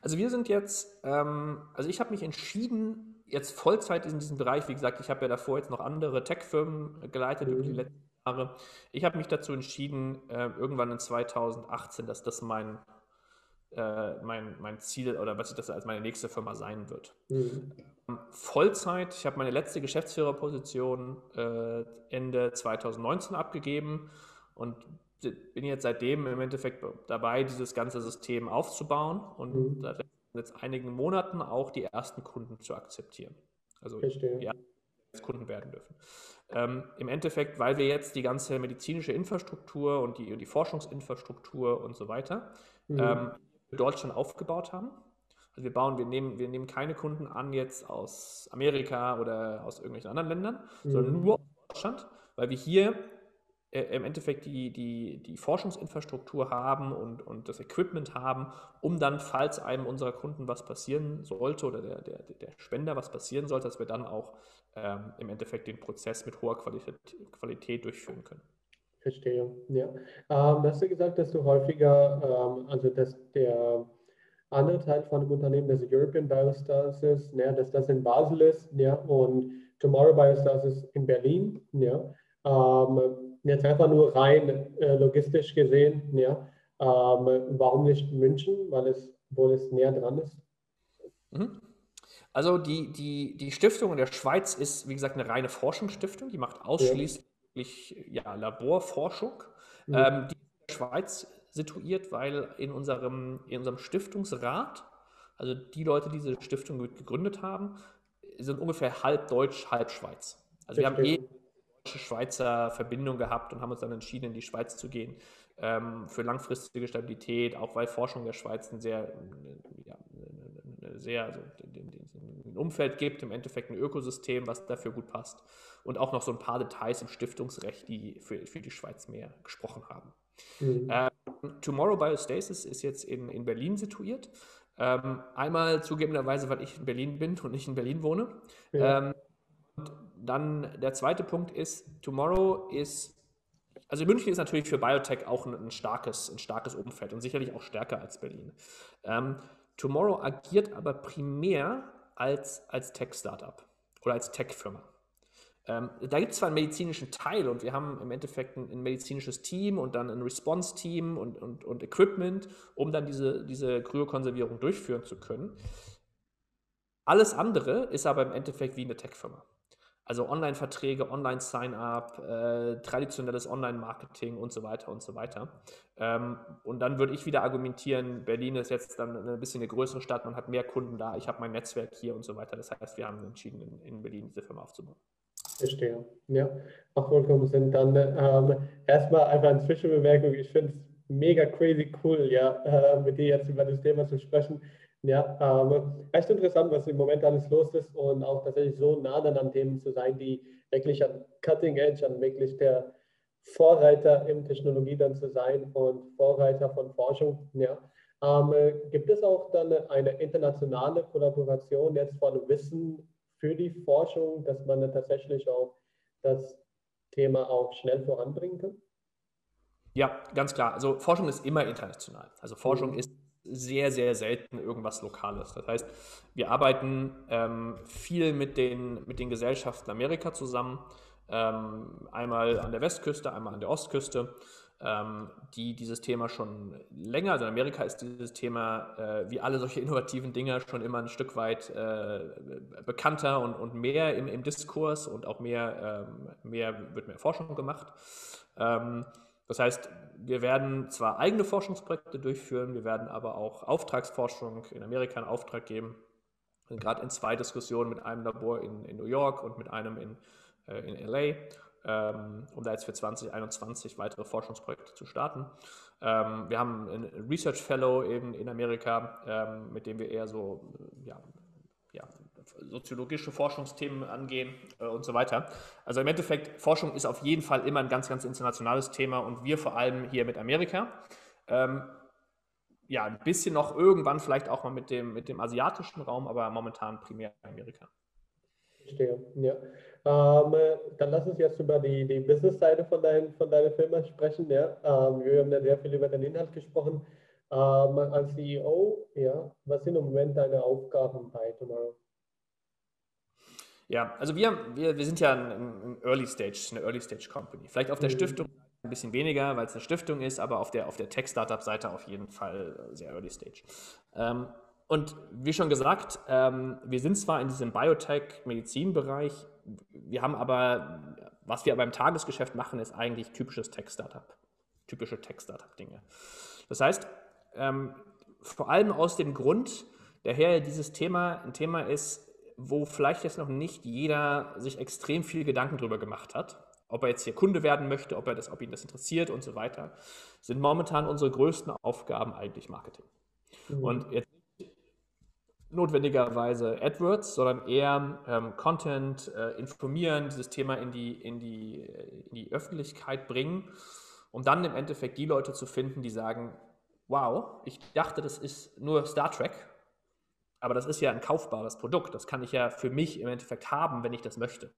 Also wir sind jetzt, ähm, also ich habe mich entschieden, jetzt Vollzeit in diesem Bereich, wie gesagt, ich habe ja davor jetzt noch andere Tech-Firmen geleitet über die Mhm. letzten Jahre. Ich habe mich dazu entschieden, äh, irgendwann in 2018, dass das mein, äh, mein, mein Ziel oder was ich das als meine nächste Firma sein wird. Mhm. Vollzeit, ich habe meine letzte Geschäftsführerposition äh, Ende 2019 abgegeben und bin jetzt seitdem im Endeffekt dabei, dieses ganze System aufzubauen und Mhm. Seit jetzt einigen Monaten auch die ersten Kunden zu akzeptieren. Also Verstehe. die ersten Kunden werden dürfen. Ähm, Im Endeffekt, weil wir jetzt die ganze medizinische Infrastruktur und die, die Forschungsinfrastruktur und so weiter Mhm. ähm, für Deutschland aufgebaut haben. Also wir bauen, wir nehmen, wir nehmen keine Kunden an jetzt aus Amerika oder aus irgendwelchen anderen Ländern, sondern Mhm. nur aus Deutschland, weil wir hier im Endeffekt die, die, die Forschungsinfrastruktur haben und, und das Equipment haben, um dann, falls einem unserer Kunden was passieren sollte oder der, der, der Spender was passieren sollte, dass wir dann auch ähm, im Endeffekt den Prozess mit hoher Qualität, Qualität durchführen können. Verstehe, ja. Ähm, hast du gesagt, dass du häufiger, ähm, also dass der andere Teil von dem Unternehmen, das European Biostars ist, ja, dass das in Basel ist, ja, und Tomorrow Biostars ist in Berlin, ja. Ähm, jetzt einfach nur rein äh, logistisch gesehen, ja, ähm, warum nicht München, weil es, wohl es näher dran ist? Mhm. Also die, die, die Stiftung in der Schweiz ist, wie gesagt, eine reine Forschungsstiftung, die macht ausschließlich ja. ja Laborforschung. Mhm. Ähm, die in der Schweiz situiert, weil in unserem, in unserem Stiftungsrat, also die Leute, die diese Stiftung gegründet haben, sind ungefähr halb Deutsch, halb Schweiz. Also wir haben eh Schweizer Verbindung gehabt und haben uns dann entschieden, in die Schweiz zu gehen ähm, für langfristige Stabilität, auch weil Forschung der Schweiz ein sehr, ja, sehr also ein Umfeld gibt, im Endeffekt ein Ökosystem, was dafür gut passt und auch noch so ein paar Details im Stiftungsrecht, die für, für die Schweiz mehr gesprochen haben. Mhm. Ähm, Tomorrow Biostasis ist jetzt in, in Berlin situiert. Ähm, einmal zugegebenerweise, weil ich in Berlin bin und nicht in Berlin wohne. Ja. Ähm, dann der zweite Punkt ist, Tomorrow ist, also München ist natürlich für Biotech auch ein, ein starkes, ein starkes Umfeld und sicherlich auch stärker als Berlin. Ähm, Tomorrow agiert aber primär als, als Tech-Startup oder als Tech-Firma. Ähm, da gibt es zwar einen medizinischen Teil und wir haben im Endeffekt ein, ein medizinisches Team und dann ein Response-Team und, und, und Equipment, um dann diese, diese Kryokonservierung durchführen zu können. Alles andere ist aber im Endeffekt wie eine Tech-Firma. Also Online-Verträge, Online-Sign-up, äh, traditionelles Online-Marketing und so weiter und so weiter. Ähm, und dann würde ich wieder argumentieren, Berlin ist jetzt dann ein bisschen eine größere Stadt, man hat mehr Kunden da, ich habe mein Netzwerk hier und so weiter. Das heißt, wir haben entschieden, in, in Berlin diese Firma aufzubauen. Verstehe. Ja, macht vollkommen Sinn. Dann ähm, erstmal einfach eine Zwischenbemerkung. Ich finde es mega crazy cool, ja, äh, mit dir jetzt über das Thema zu sprechen. Ja, ähm, echt interessant, was im Moment alles los ist und auch tatsächlich so nah dann an Themen zu sein, die wirklich an Cutting Edge, an wirklich der Vorreiter in Technologie dann zu sein und Vorreiter von Forschung. Ja. Ähm, gibt es auch dann eine internationale Kollaboration jetzt von Wissen für die Forschung, dass man dann tatsächlich auch das Thema auch schnell voranbringen kann? Ja, ganz klar. Also Forschung ist immer international. Also Forschung mhm. ist sehr, sehr selten irgendwas Lokales. Das heißt, wir arbeiten ähm, viel mit den, mit den Gesellschaften Amerika zusammen, ähm, einmal an der Westküste, einmal an der Ostküste, ähm, die dieses Thema schon länger, also in Amerika ist dieses Thema, äh, wie alle solche innovativen Dinge, schon immer ein Stück weit äh, bekannter und, und mehr im, im Diskurs und auch mehr, ähm, mehr wird mehr Forschung gemacht. Das heißt, wir werden zwar eigene Forschungsprojekte durchführen, wir werden aber auch Auftragsforschung in Amerika in Auftrag geben. Gerade in zwei Diskussionen mit einem Labor in, in New York und mit einem in, äh, in LA, ähm, um da jetzt für 2021 weitere Forschungsprojekte zu starten. Ähm, wir haben einen Research Fellow eben in Amerika, ähm, mit dem wir eher so ja, ja, soziologische Forschungsthemen angehen äh, und so weiter. Also im Endeffekt, Forschung ist auf jeden Fall immer ein ganz, ganz internationales Thema und wir vor allem hier mit Amerika. Ähm, ja, ein bisschen noch irgendwann vielleicht auch mal mit dem, mit dem asiatischen Raum, aber momentan primär Amerika. Verstehe, ja. Ähm, dann lass uns jetzt über die, die Business-Seite von, dein, von deiner Firma sprechen. Ja? Ähm, wir haben ja sehr viel über den Inhalt gesprochen. Ähm, als CEO, ja, was sind im Moment deine Aufgaben bei Tomorrow? Ja, also wir, wir, wir sind ja ein, ein Early Stage, eine Early Stage Company. Vielleicht auf der mhm. Stiftung ein bisschen weniger, weil es eine Stiftung ist, aber auf der, auf der Tech-Startup-Seite auf jeden Fall sehr Early Stage. Ähm, und wie schon gesagt, ähm, wir sind zwar in diesem Biotech-Medizin-Bereich, wir haben aber, was wir aber im Tagesgeschäft machen, ist eigentlich typisches Tech-Startup, typische Tech-Startup-Dinge. Das heißt, ähm, vor allem aus dem Grund, daher dieses Thema ein Thema ist, wo vielleicht jetzt noch nicht jeder sich extrem viel Gedanken drüber gemacht hat, ob er jetzt hier Kunde werden möchte, ob, er das, ob ihn das interessiert und so weiter, sind momentan unsere größten Aufgaben eigentlich Marketing. Mhm. Und jetzt notwendigerweise AdWords, sondern eher ähm, Content äh, informieren, dieses Thema in die, in, die, in die Öffentlichkeit bringen, um dann im Endeffekt die Leute zu finden, die sagen, wow, ich dachte, das ist nur Star Trek, aber das ist ja ein kaufbares Produkt, das kann ich ja für mich im Endeffekt haben, wenn ich das möchte.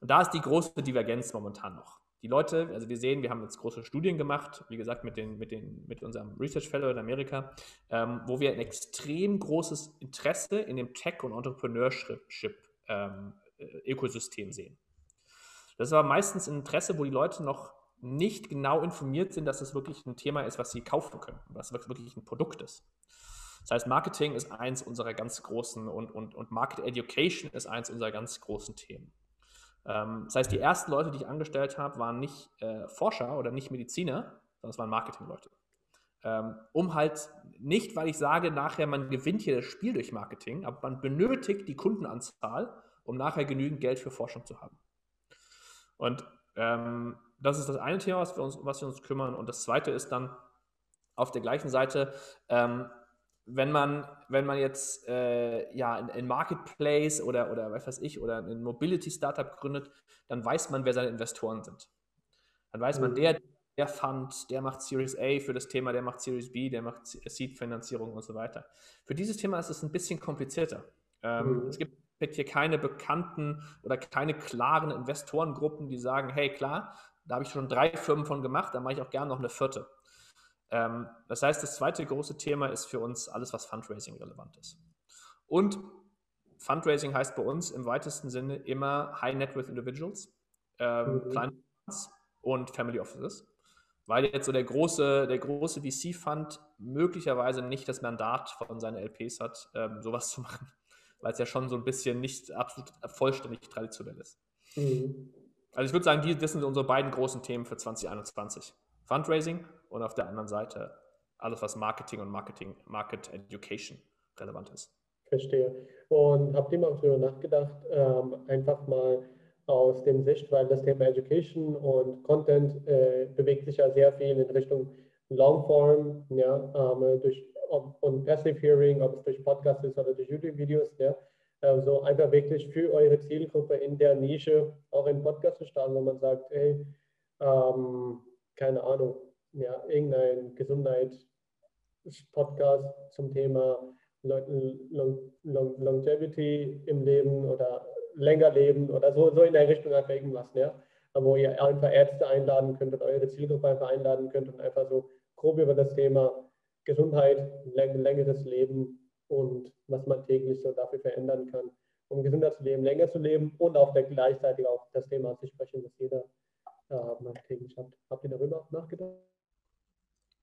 Und da ist die große Divergenz momentan noch die Leute, also wir sehen, wir haben jetzt große Studien gemacht, wie gesagt, mit, den, mit, den, mit unserem Research Fellow in Amerika, ähm, wo wir ein extrem großes Interesse in dem Tech- und Entrepreneurship-Ökosystem ähm, sehen. Das ist aber meistens ein Interesse, wo die Leute noch nicht genau informiert sind, dass es wirklich ein Thema ist, was sie kaufen können, was wirklich ein Produkt ist. Das heißt, Marketing ist eins unserer ganz großen und, und, und Market Education ist eins unserer ganz großen Themen. Ähm, das heißt, die ersten Leute, die ich angestellt habe, waren nicht äh, Forscher oder nicht Mediziner, sondern es waren Marketingleute. Ähm, um halt nicht, weil ich sage, nachher man gewinnt hier das Spiel durch Marketing, aber man benötigt die Kundenanzahl, um nachher genügend Geld für Forschung zu haben. Und ähm, das ist das eine Thema, was wir, uns, was wir uns kümmern. Und das zweite ist dann auf der gleichen Seite, ähm, wenn man, wenn man jetzt äh, ja, ein, Marketplace oder, oder was weiß ich, oder ein Mobility-Startup gründet, dann weiß man, wer seine Investoren sind. Dann weiß man, mhm. der, der Fund, der macht Series A für das Thema, der macht Series B, der macht Seed-Finanzierung und so weiter. Für dieses Thema ist es ein bisschen komplizierter. Ähm, mhm. Es gibt hier keine bekannten oder keine klaren Investorengruppen, die sagen, hey klar, da habe ich schon drei Firmen von gemacht, da mache ich auch gerne noch eine vierte. Ähm, das heißt, das zweite große Thema ist für uns alles, was Fundraising relevant ist. Und Fundraising heißt bei uns im weitesten Sinne immer High Net Worth Individuals, ähm, mhm. kleine Funds und Family Offices, weil jetzt so der große, der große VC-Fund möglicherweise nicht das Mandat von seinen LPs hat, ähm, sowas zu machen, weil es ja schon so ein bisschen nicht absolut vollständig traditionell ist. Mhm. Also ich würde sagen, die, das sind unsere beiden großen Themen für 2021. Fundraising und auf der anderen Seite alles, was Marketing und Marketing, Market Education relevant ist. Verstehe. Und habt ihr mal darüber nachgedacht, ähm, einfach mal aus dem Sicht, weil das Thema Education und Content äh, bewegt sich ja sehr viel in Richtung Longform, ja, ähm, durch ob, und Passive Hearing, ob es durch Podcasts ist oder durch YouTube-Videos, ja, äh, so einfach wirklich für eure Zielgruppe in der Nische auch einen Podcast zu starten, wo man sagt, hey, ähm, keine Ahnung, ja, irgendein Gesundheitspodcast zum Thema Long, Long, Longevity im Leben oder länger leben oder so, so in der Richtung einfach irgendwas, ja. Wo ihr einfach Ärzte einladen könnt und eure Zielgruppe einfach einladen könnt und einfach so grob über das Thema Gesundheit, längeres Leben und was man täglich so dafür verändern kann, um gesünder zu leben, länger zu leben und auch gleichzeitig auch das Thema zu sprechen, das jeder täglich hat. Habt ihr darüber nachgedacht?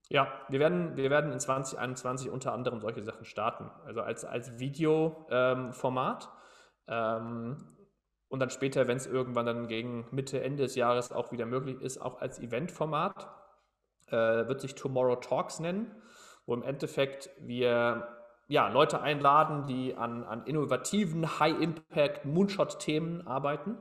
Ja, wir werden, wir werden in 2021 unter anderem solche Sachen starten. Also als, als Videoformat. Ähm, und dann später, wenn es irgendwann dann gegen Mitte, Ende des Jahres auch wieder möglich ist, auch als Eventformat. Äh, wird sich Tomorrow Talks nennen, wo im Endeffekt wir ja, Leute einladen, die an, an innovativen, High-Impact, Moonshot-Themen arbeiten.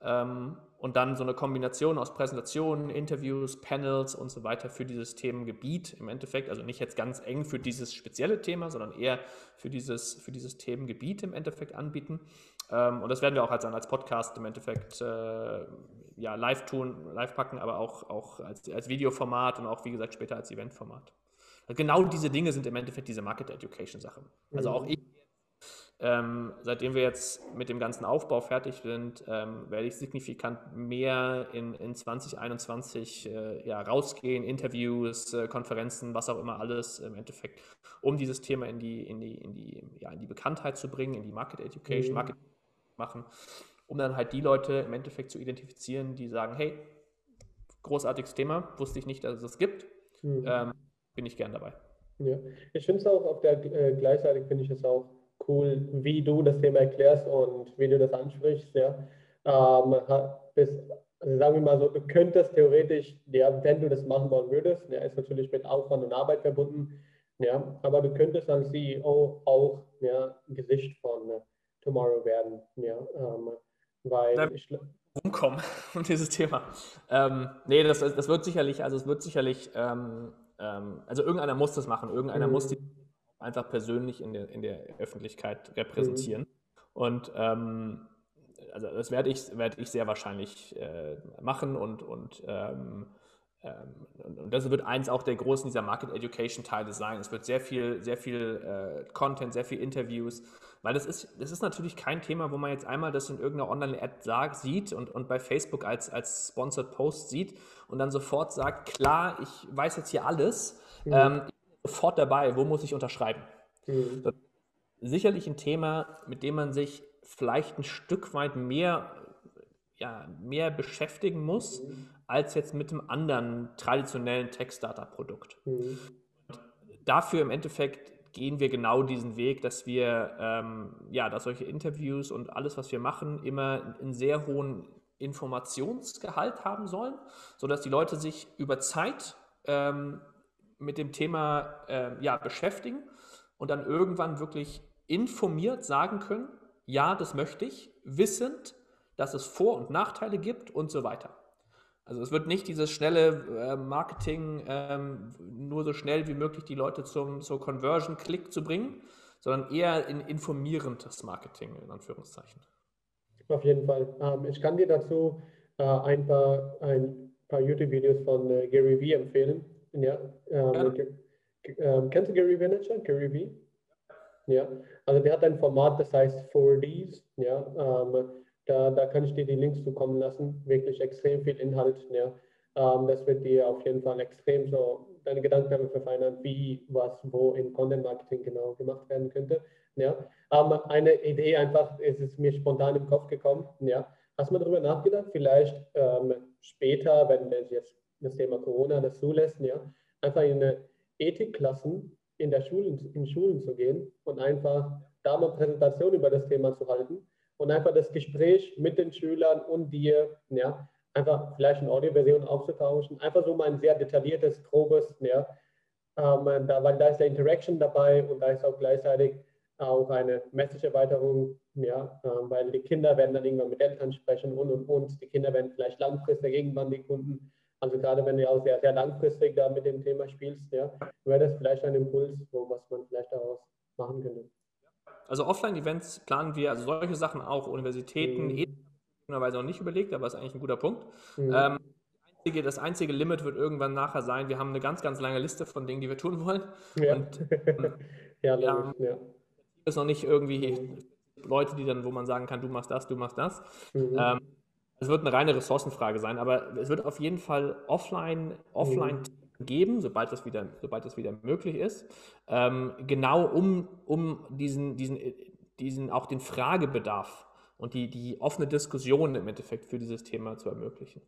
Ähm, und dann so eine Kombination aus Präsentationen, Interviews, Panels und so weiter für dieses Themengebiet im Endeffekt, also nicht jetzt ganz eng für dieses spezielle Thema, sondern eher für dieses, für dieses Themengebiet im Endeffekt anbieten. Ähm, und das werden wir auch als, als Podcast im Endeffekt äh, ja, live tun, live packen, aber auch, auch als, als Videoformat und auch, wie gesagt, später als Eventformat. Also genau diese Dinge sind im Endeffekt diese Market Education Sachen. Also auch mhm. ich ähm, seitdem wir jetzt mit dem ganzen Aufbau fertig sind, ähm, werde ich signifikant mehr in, in 2021 äh, ja, rausgehen, Interviews, äh, Konferenzen, was auch immer alles im Endeffekt, um dieses Thema in die, in die, in die, ja, in die Bekanntheit zu bringen, in die Market Education, mhm. Market machen, um dann halt die Leute im Endeffekt zu identifizieren, die sagen, hey, großartiges Thema, wusste ich nicht, dass es das gibt, mhm. ähm, bin ich gern dabei. Ja, ich finde es auch auf der äh, gleichzeitig finde ich es auch cool, wie du das Thema erklärst und wie du das ansprichst. Ja. Ähm, bis, also sagen wir mal so, du könntest theoretisch, ja, wenn du das machen wollen würdest, ja, ist natürlich mit Aufwand und Arbeit verbunden, ja, aber du könntest als CEO auch ja, Gesicht von uh, Tomorrow werden. Ja, ähm, weil da ich, rumkommen um dieses Thema. Ähm, nee, das, das wird sicherlich, also es wird sicherlich, ähm, ähm, also irgendeiner muss das machen, irgendeiner mhm. muss die einfach persönlich in der, in der Öffentlichkeit repräsentieren. Mhm. Und ähm, also das werde ich, werde ich sehr wahrscheinlich äh, machen und, und, ähm, ähm, und, das wird eins auch der großen dieser Market Education Teile sein. Es wird sehr viel, sehr viel äh, Content, sehr viel Interviews, weil das ist, das ist natürlich kein Thema, wo man jetzt einmal das in irgendeiner Online-Ad sieht und, und bei Facebook als, als Sponsored Post sieht und dann sofort sagt, klar, ich weiß jetzt hier alles, mhm. ähm, sofort dabei, wo muss ich unterschreiben? Mhm. Sicherlich ein Thema, mit dem man sich vielleicht ein Stück weit mehr, ja, mehr beschäftigen muss, mhm. als jetzt mit einem anderen traditionellen Tech-Startup-Produkt. Mhm. Dafür im Endeffekt gehen wir genau diesen Weg, dass wir, ähm, ja, dass solche Interviews und alles, was wir machen, immer einen sehr hohen Informationsgehalt haben sollen, sodass die Leute sich über Zeit ähm, mit dem Thema äh, ja, beschäftigen und dann irgendwann wirklich informiert sagen können, ja, das möchte ich, wissend, dass es Vor- und Nachteile gibt und so weiter. Also es wird nicht dieses schnelle äh, Marketing, ähm, nur so schnell wie möglich die Leute zum so Conversion-Click zu bringen, sondern eher in informierendes Marketing, in Anführungszeichen. Auf jeden Fall. Ähm, ich kann dir dazu äh, ein paar, ein paar YouTube-Videos von äh, Gary Vee empfehlen. Ja, ähm, ja. Ähm, kennst du Gary Vaynerchuk? Gary Vee? Ja, also der hat ein Format, das heißt 4Ds. Ja, ähm, da, da kann ich dir die Links zukommen lassen. Wirklich extrem viel Inhalt. Ja. Ähm, das wird dir auf jeden Fall extrem so deine Gedanken damit verfeinern, wie, was, wo in Content Marketing genau gemacht werden könnte. Ja. Ähm, eine Idee einfach, ist es mir spontan im Kopf gekommen. Ja. Hast du mal darüber nachgedacht, vielleicht ähm, später, wenn jetzt das Thema Corona das zulässt, ja, einfach in eine Ethikklassen in der Schulen, in Schulen zu gehen und einfach da mal Präsentation über das Thema zu halten und einfach das Gespräch mit den Schülern und dir, ja, einfach vielleicht eine Audioversion aufzutauschen, einfach so mal ein sehr detailliertes, grobes, ja, ähm, da, weil da ist der Interaction dabei und da ist auch gleichzeitig auch eine Message-Erweiterung, ja, äh, weil die Kinder werden dann irgendwann mit Eltern sprechen und und und. Die Kinder werden vielleicht langfristig irgendwann die Kunden also gerade wenn du auch sehr, sehr langfristig da mit dem Thema spielst, ja, wäre das vielleicht ein Impuls, wo, was man vielleicht daraus machen könnte. Also Offline-Events planen wir, also solche Sachen auch, Universitäten, mhm. noch nicht überlegt, aber ist eigentlich ein guter Punkt. Mhm. Ähm, das einzige Limit wird irgendwann nachher sein, wir haben eine ganz, ganz lange Liste von Dingen, die wir tun wollen. Ja, und, ähm, ja, ja, ja. ist noch nicht irgendwie mhm. Leute, die dann, wo man sagen kann, du machst das, du machst das. Mhm. Ähm, es wird eine reine Ressourcenfrage sein, aber es wird auf jeden Fall offline, offline mhm. geben, sobald das wieder, sobald das wieder möglich ist. Ähm, genau um, um diesen, diesen, diesen auch den Fragebedarf und die, die offene Diskussion im Endeffekt für dieses Thema zu ermöglichen.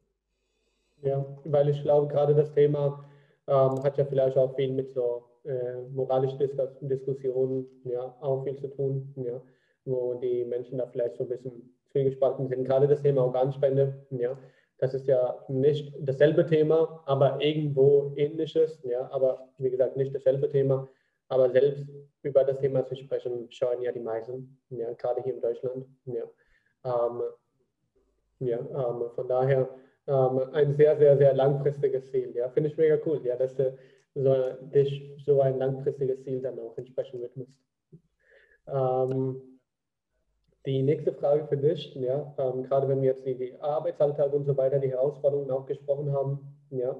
Ja, weil ich glaube, gerade das Thema ähm, hat ja vielleicht auch viel mit so äh, moralischen Dis Diskussionen ja, auch viel zu tun, ja, wo die Menschen da vielleicht so ein bisschen zwiegespalten sind. Gerade das Thema Organspende, ja, das ist ja nicht dasselbe Thema, aber irgendwo ähnliches, ja, aber wie gesagt nicht dasselbe Thema. Aber selbst über das Thema zu sprechen, scheuen ja die meisten, ja, gerade hier in Deutschland. Ja, ähm, ja ähm, von daher ähm, ein sehr, sehr, sehr langfristiges Ziel. Ja, finde ich mega cool, ja, dass du so, dich so ein langfristiges Ziel dann auch entsprechend widmest. Ähm, die nächste Frage für dich, ja, ähm, gerade wenn wir jetzt die, die, Arbeitsalltag und so weiter, die Herausforderungen auch gesprochen haben, ja,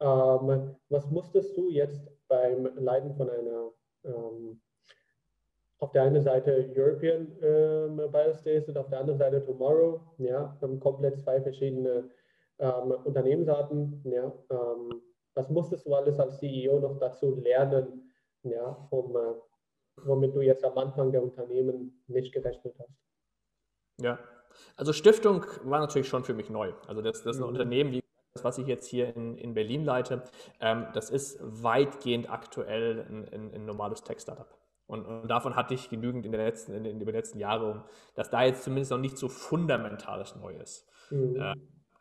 ähm, was musstest du jetzt beim Leiten von einer, ähm, auf der einen Seite European ähm, Biospace und auf der anderen Seite Tomorrow, ja, komplett zwei verschiedene ähm, Unternehmensarten, ja, ähm, was musstest du alles als CEO noch dazu lernen, ja, um äh, womit du jetzt am Anfang der Unternehmen nicht gerechnet hast. Ja, also Stiftung war natürlich schon für mich neu. Also das, das ist ein mhm. Unternehmen, wie das, was ich jetzt hier in, in Berlin leite, ähm, das ist weitgehend aktuell ein, ein, ein normales Tech-Startup. Und, und, davon hatte ich genügend in, der letzten, in, in den letzten Jahren, dass da jetzt zumindest noch nicht so fundamentales neu ist. Mhm. Äh,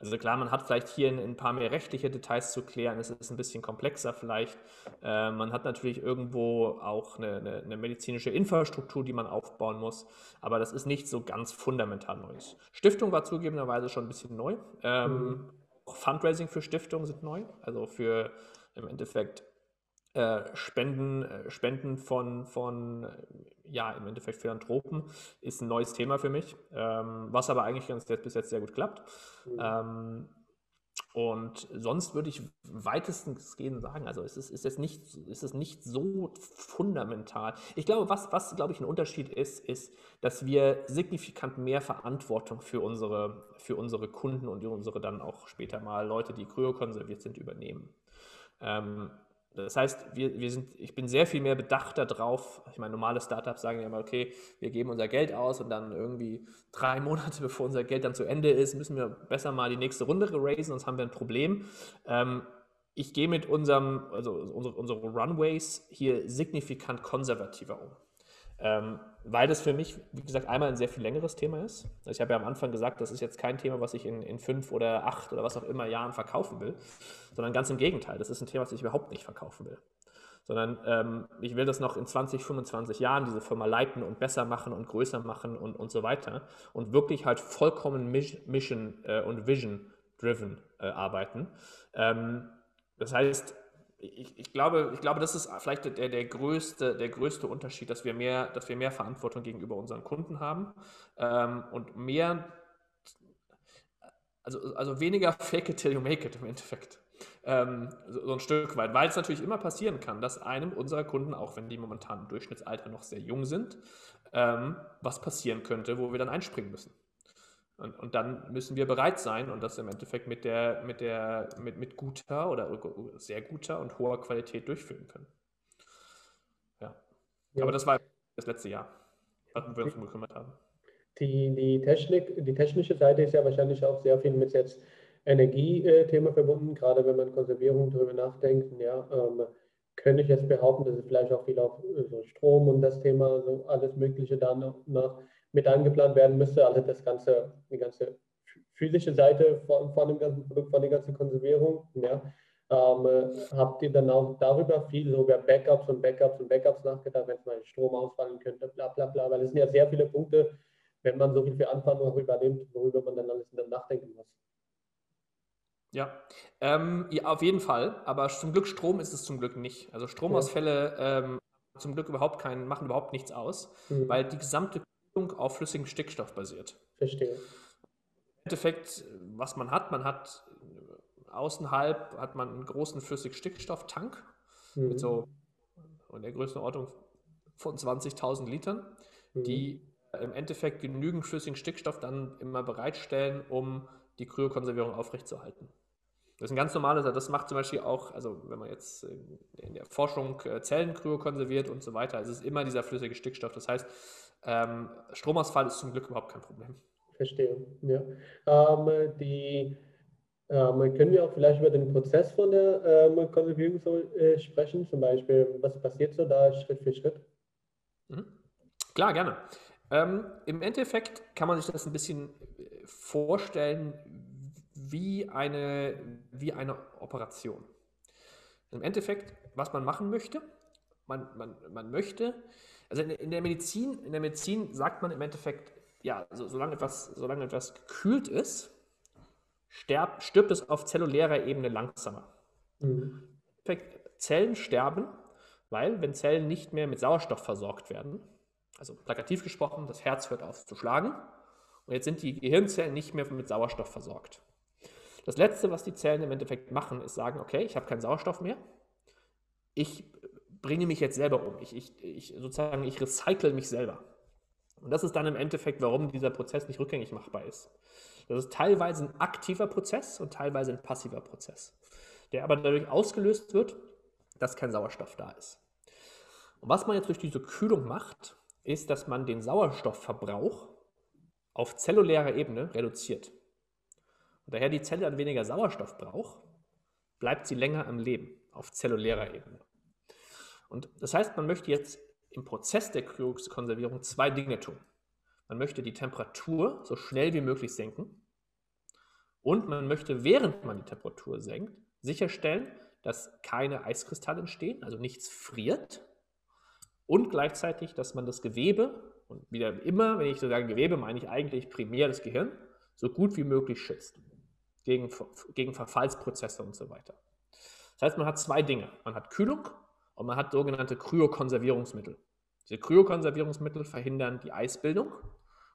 also klar, man hat vielleicht hier ein, paar mehr rechtliche Details zu klären, es ist ein bisschen komplexer vielleicht. Äh, man hat natürlich irgendwo auch eine, eine, eine, medizinische Infrastruktur, die man aufbauen muss, aber das ist nicht so ganz fundamental Neues. Stiftung war zugegebenerweise schon ein bisschen neu. Ähm, mhm. Auch Fundraising für Stiftungen sind neu, also für im Endeffekt äh, Spenden, äh, Spenden von, von, ja, im Endeffekt Philanthropen ist ein neues Thema für mich, ähm, was aber eigentlich ganz bis jetzt sehr gut klappt. Mhm. Ähm, und sonst würde ich weitestens gehen sagen, also es ist, ist, jetzt nicht, ist es nicht so fundamental. Ich glaube, was, was glaube ich ein Unterschied ist, ist, dass wir signifikant mehr Verantwortung für unsere, für unsere Kunden und unsere dann auch später mal Leute, die kryokonserviert sind, übernehmen. Ähm, das heißt, wir, wir sind, ich bin sehr viel mehr bedacht darauf. Ich meine, normale Startups sagen ja immer, okay, wir geben unser Geld aus und dann irgendwie drei Monate bevor unser Geld dann zu Ende ist, müssen wir besser mal die nächste Runde raisen, sonst haben wir ein Problem. Ähm, ich gehe mit unserem, also unsere, unsere Runways hier signifikant konservativer um. Ähm, weil das für mich, wie gesagt, einmal ein sehr viel längeres Thema ist. Also ich habe ja am Anfang gesagt, das ist jetzt kein Thema, was ich in, in fünf oder acht oder was auch immer Jahren verkaufen will, sondern ganz im Gegenteil. Das ist ein Thema, was ich überhaupt nicht verkaufen will. Sondern ähm, ich will das noch in 20, 25 Jahren, diese Firma leiten und besser machen und größer machen und, und so weiter. Und wirklich halt vollkommen Mission äh, und Vision-driven äh, arbeiten. Ähm, das heißt, ich, ich, glaube, ich glaube, das ist vielleicht der, der, größte, der größte Unterschied, dass wir, mehr, dass wir mehr Verantwortung gegenüber unseren Kunden haben ähm, und mehr, also, also weniger fake it till you make it im Endeffekt. Ähm, so, ein Stück weit, weil es natürlich immer passieren kann, dass einem unserer Kunden, auch wenn die momentan im Durchschnittsalter noch sehr jung sind, ähm, was passieren könnte, wo wir dann einspringen müssen. Und, und, dann müssen wir bereit sein und das im Endeffekt mit der, mit der, mit, mit guter oder sehr guter und hoher Qualität durchführen können. Ja. ja. Aber das war das letzte Jahr, was wir uns um gekümmert haben. Die, die, Technik, die technische Seite ist ja wahrscheinlich auch sehr viel mit jetzt Energiethema verbunden, gerade wenn man Konservierung darüber nachdenkt. Ja, ähm, könnte ich jetzt behaupten, dass es vielleicht auch viel auf so Strom und das Thema, so alles Mögliche da noch, noch mit eingeplant werden müsste. Also das ganze, die ganze physische Seite von, von dem ganzen Produkt, von der ganzen Konservierung. Ja. Ähm, habt ihr dann auch darüber viel so über Backups und Backups und Backups nachgedacht, wenn es mal Strom ausfallen könnte, bla bla bla, weil es sind ja sehr viele Punkte, wenn man so viel Verantwortung übernimmt, worüber man dann alles dann nachdenken muss. Ja. Ähm, ja, auf jeden Fall. Aber zum Glück Strom ist es zum Glück nicht. Also Stromausfälle ähm, zum Glück überhaupt keinen, machen überhaupt nichts aus, mhm. weil die gesamte auf flüssigem Stickstoff basiert. Verstehe. Im Endeffekt, was man hat, man hat außenhalb hat man einen großen Flüssigstickstofftank mhm. mit so in der Größenordnung von 20.000 Litern, mhm. die im Endeffekt genügend flüssigen Stickstoff dann immer bereitstellen, um die Kryokonservierung aufrechtzuerhalten. Das ist ein ganz normales, das macht zum Beispiel auch, also wenn man jetzt in der Forschung äh, Zellen kryokonserviert und so weiter, es ist immer dieser flüssige Stickstoff. Das heißt, ähm, Stromausfall ist zum Glück überhaupt kein Problem. Verstehe, ja. Ähm, die, ähm, können wir auch vielleicht über den Prozess von der ähm, Konservierung so, äh, sprechen? Zum Beispiel, was passiert so da Schritt für Schritt? Mhm. Klar, gerne. Ähm, Im Endeffekt kann man sich das ein bisschen äh, vorstellen wie eine, wie eine Operation. Im Endeffekt, was man machen möchte, man, man, man möchte also in, in, der Medizin, in der Medizin sagt man im Endeffekt, ja, so, solange, etwas, solange etwas gekühlt ist, sterb, stirbt es auf zellulärer Ebene langsamer. Mhm. Zellen sterben, weil wenn Zellen nicht mehr mit Sauerstoff versorgt werden, also plakativ gesprochen, das Herz hört auf zu schlagen und jetzt sind die Gehirnzellen nicht mehr mit Sauerstoff versorgt. Das Letzte, was die Zellen im Endeffekt machen, ist sagen, okay, ich habe keinen Sauerstoff mehr, ich bringe mich jetzt selber um. Ich, ich, ich sozusagen, ich recycle mich selber. Und das ist dann im Endeffekt, warum dieser Prozess nicht rückgängig machbar ist. Das ist teilweise ein aktiver Prozess und teilweise ein passiver Prozess, der aber dadurch ausgelöst wird, dass kein Sauerstoff da ist. Und was man jetzt durch diese Kühlung macht, ist, dass man den Sauerstoffverbrauch auf zellulärer Ebene reduziert. Und daher die Zelle dann weniger Sauerstoff braucht, bleibt sie länger am Leben auf zellulärer Ebene. Und das heißt, man möchte jetzt im Prozess der Kryokonservierung zwei Dinge tun. Man möchte die Temperatur so schnell wie möglich senken und man möchte, während man die Temperatur senkt, sicherstellen, dass keine Eiskristalle entstehen, also nichts friert und gleichzeitig, dass man das Gewebe, und wieder immer, wenn ich so sage Gewebe, meine ich eigentlich primär das Gehirn, so gut wie möglich schützt gegen, gegen Verfallsprozesse und so weiter. Das heißt, man hat zwei Dinge. Man hat Kühlung und man hat sogenannte Kryokonservierungsmittel. Diese Kryokonservierungsmittel verhindern die Eisbildung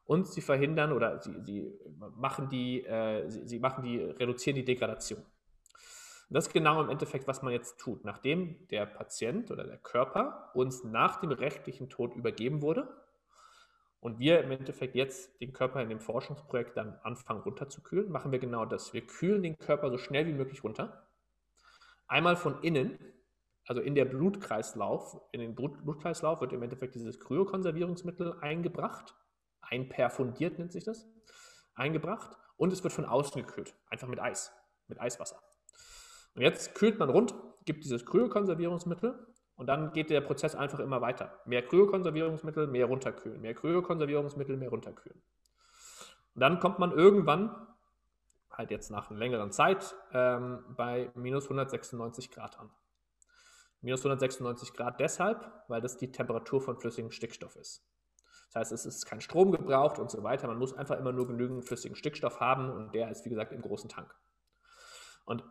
und sie verhindern oder sie, sie machen die, äh, sie, sie, machen die, reduzieren die Degradation. Und das ist genau im Endeffekt, was man jetzt tut. Nachdem der Patient oder der Körper uns nach dem rechtlichen Tod übergeben wurde und wir im Endeffekt jetzt den Körper in dem Forschungsprojekt dann anfangen runterzukühlen, machen wir genau das. Wir kühlen den Körper so schnell wie möglich runter. Einmal von innen, also in der Blutkreislauf, in den Blutkreislauf wird im Endeffekt dieses Kryokonservierungsmittel eingebracht, einperfundiert nennt sich das, eingebracht und es wird von außen gekühlt, einfach mit Eis, mit Eiswasser. Und jetzt kühlt man rund, gibt dieses Kryokonservierungsmittel und dann geht der Prozess einfach immer weiter. Mehr Kryokonservierungsmittel, mehr runterkühlen, mehr Kryokonservierungsmittel, mehr runterkühlen. Und dann kommt man irgendwann, halt jetzt nach einer längeren Zeit, ähm, bei minus 196 Grad an. Minus 196 Grad deshalb, weil das die Temperatur von flüssigem Stickstoff ist. Das heißt, es ist kein Strom gebraucht und so weiter. Man muss einfach immer nur genügend flüssigen Stickstoff haben und der ist, wie gesagt, im großen Tank. Und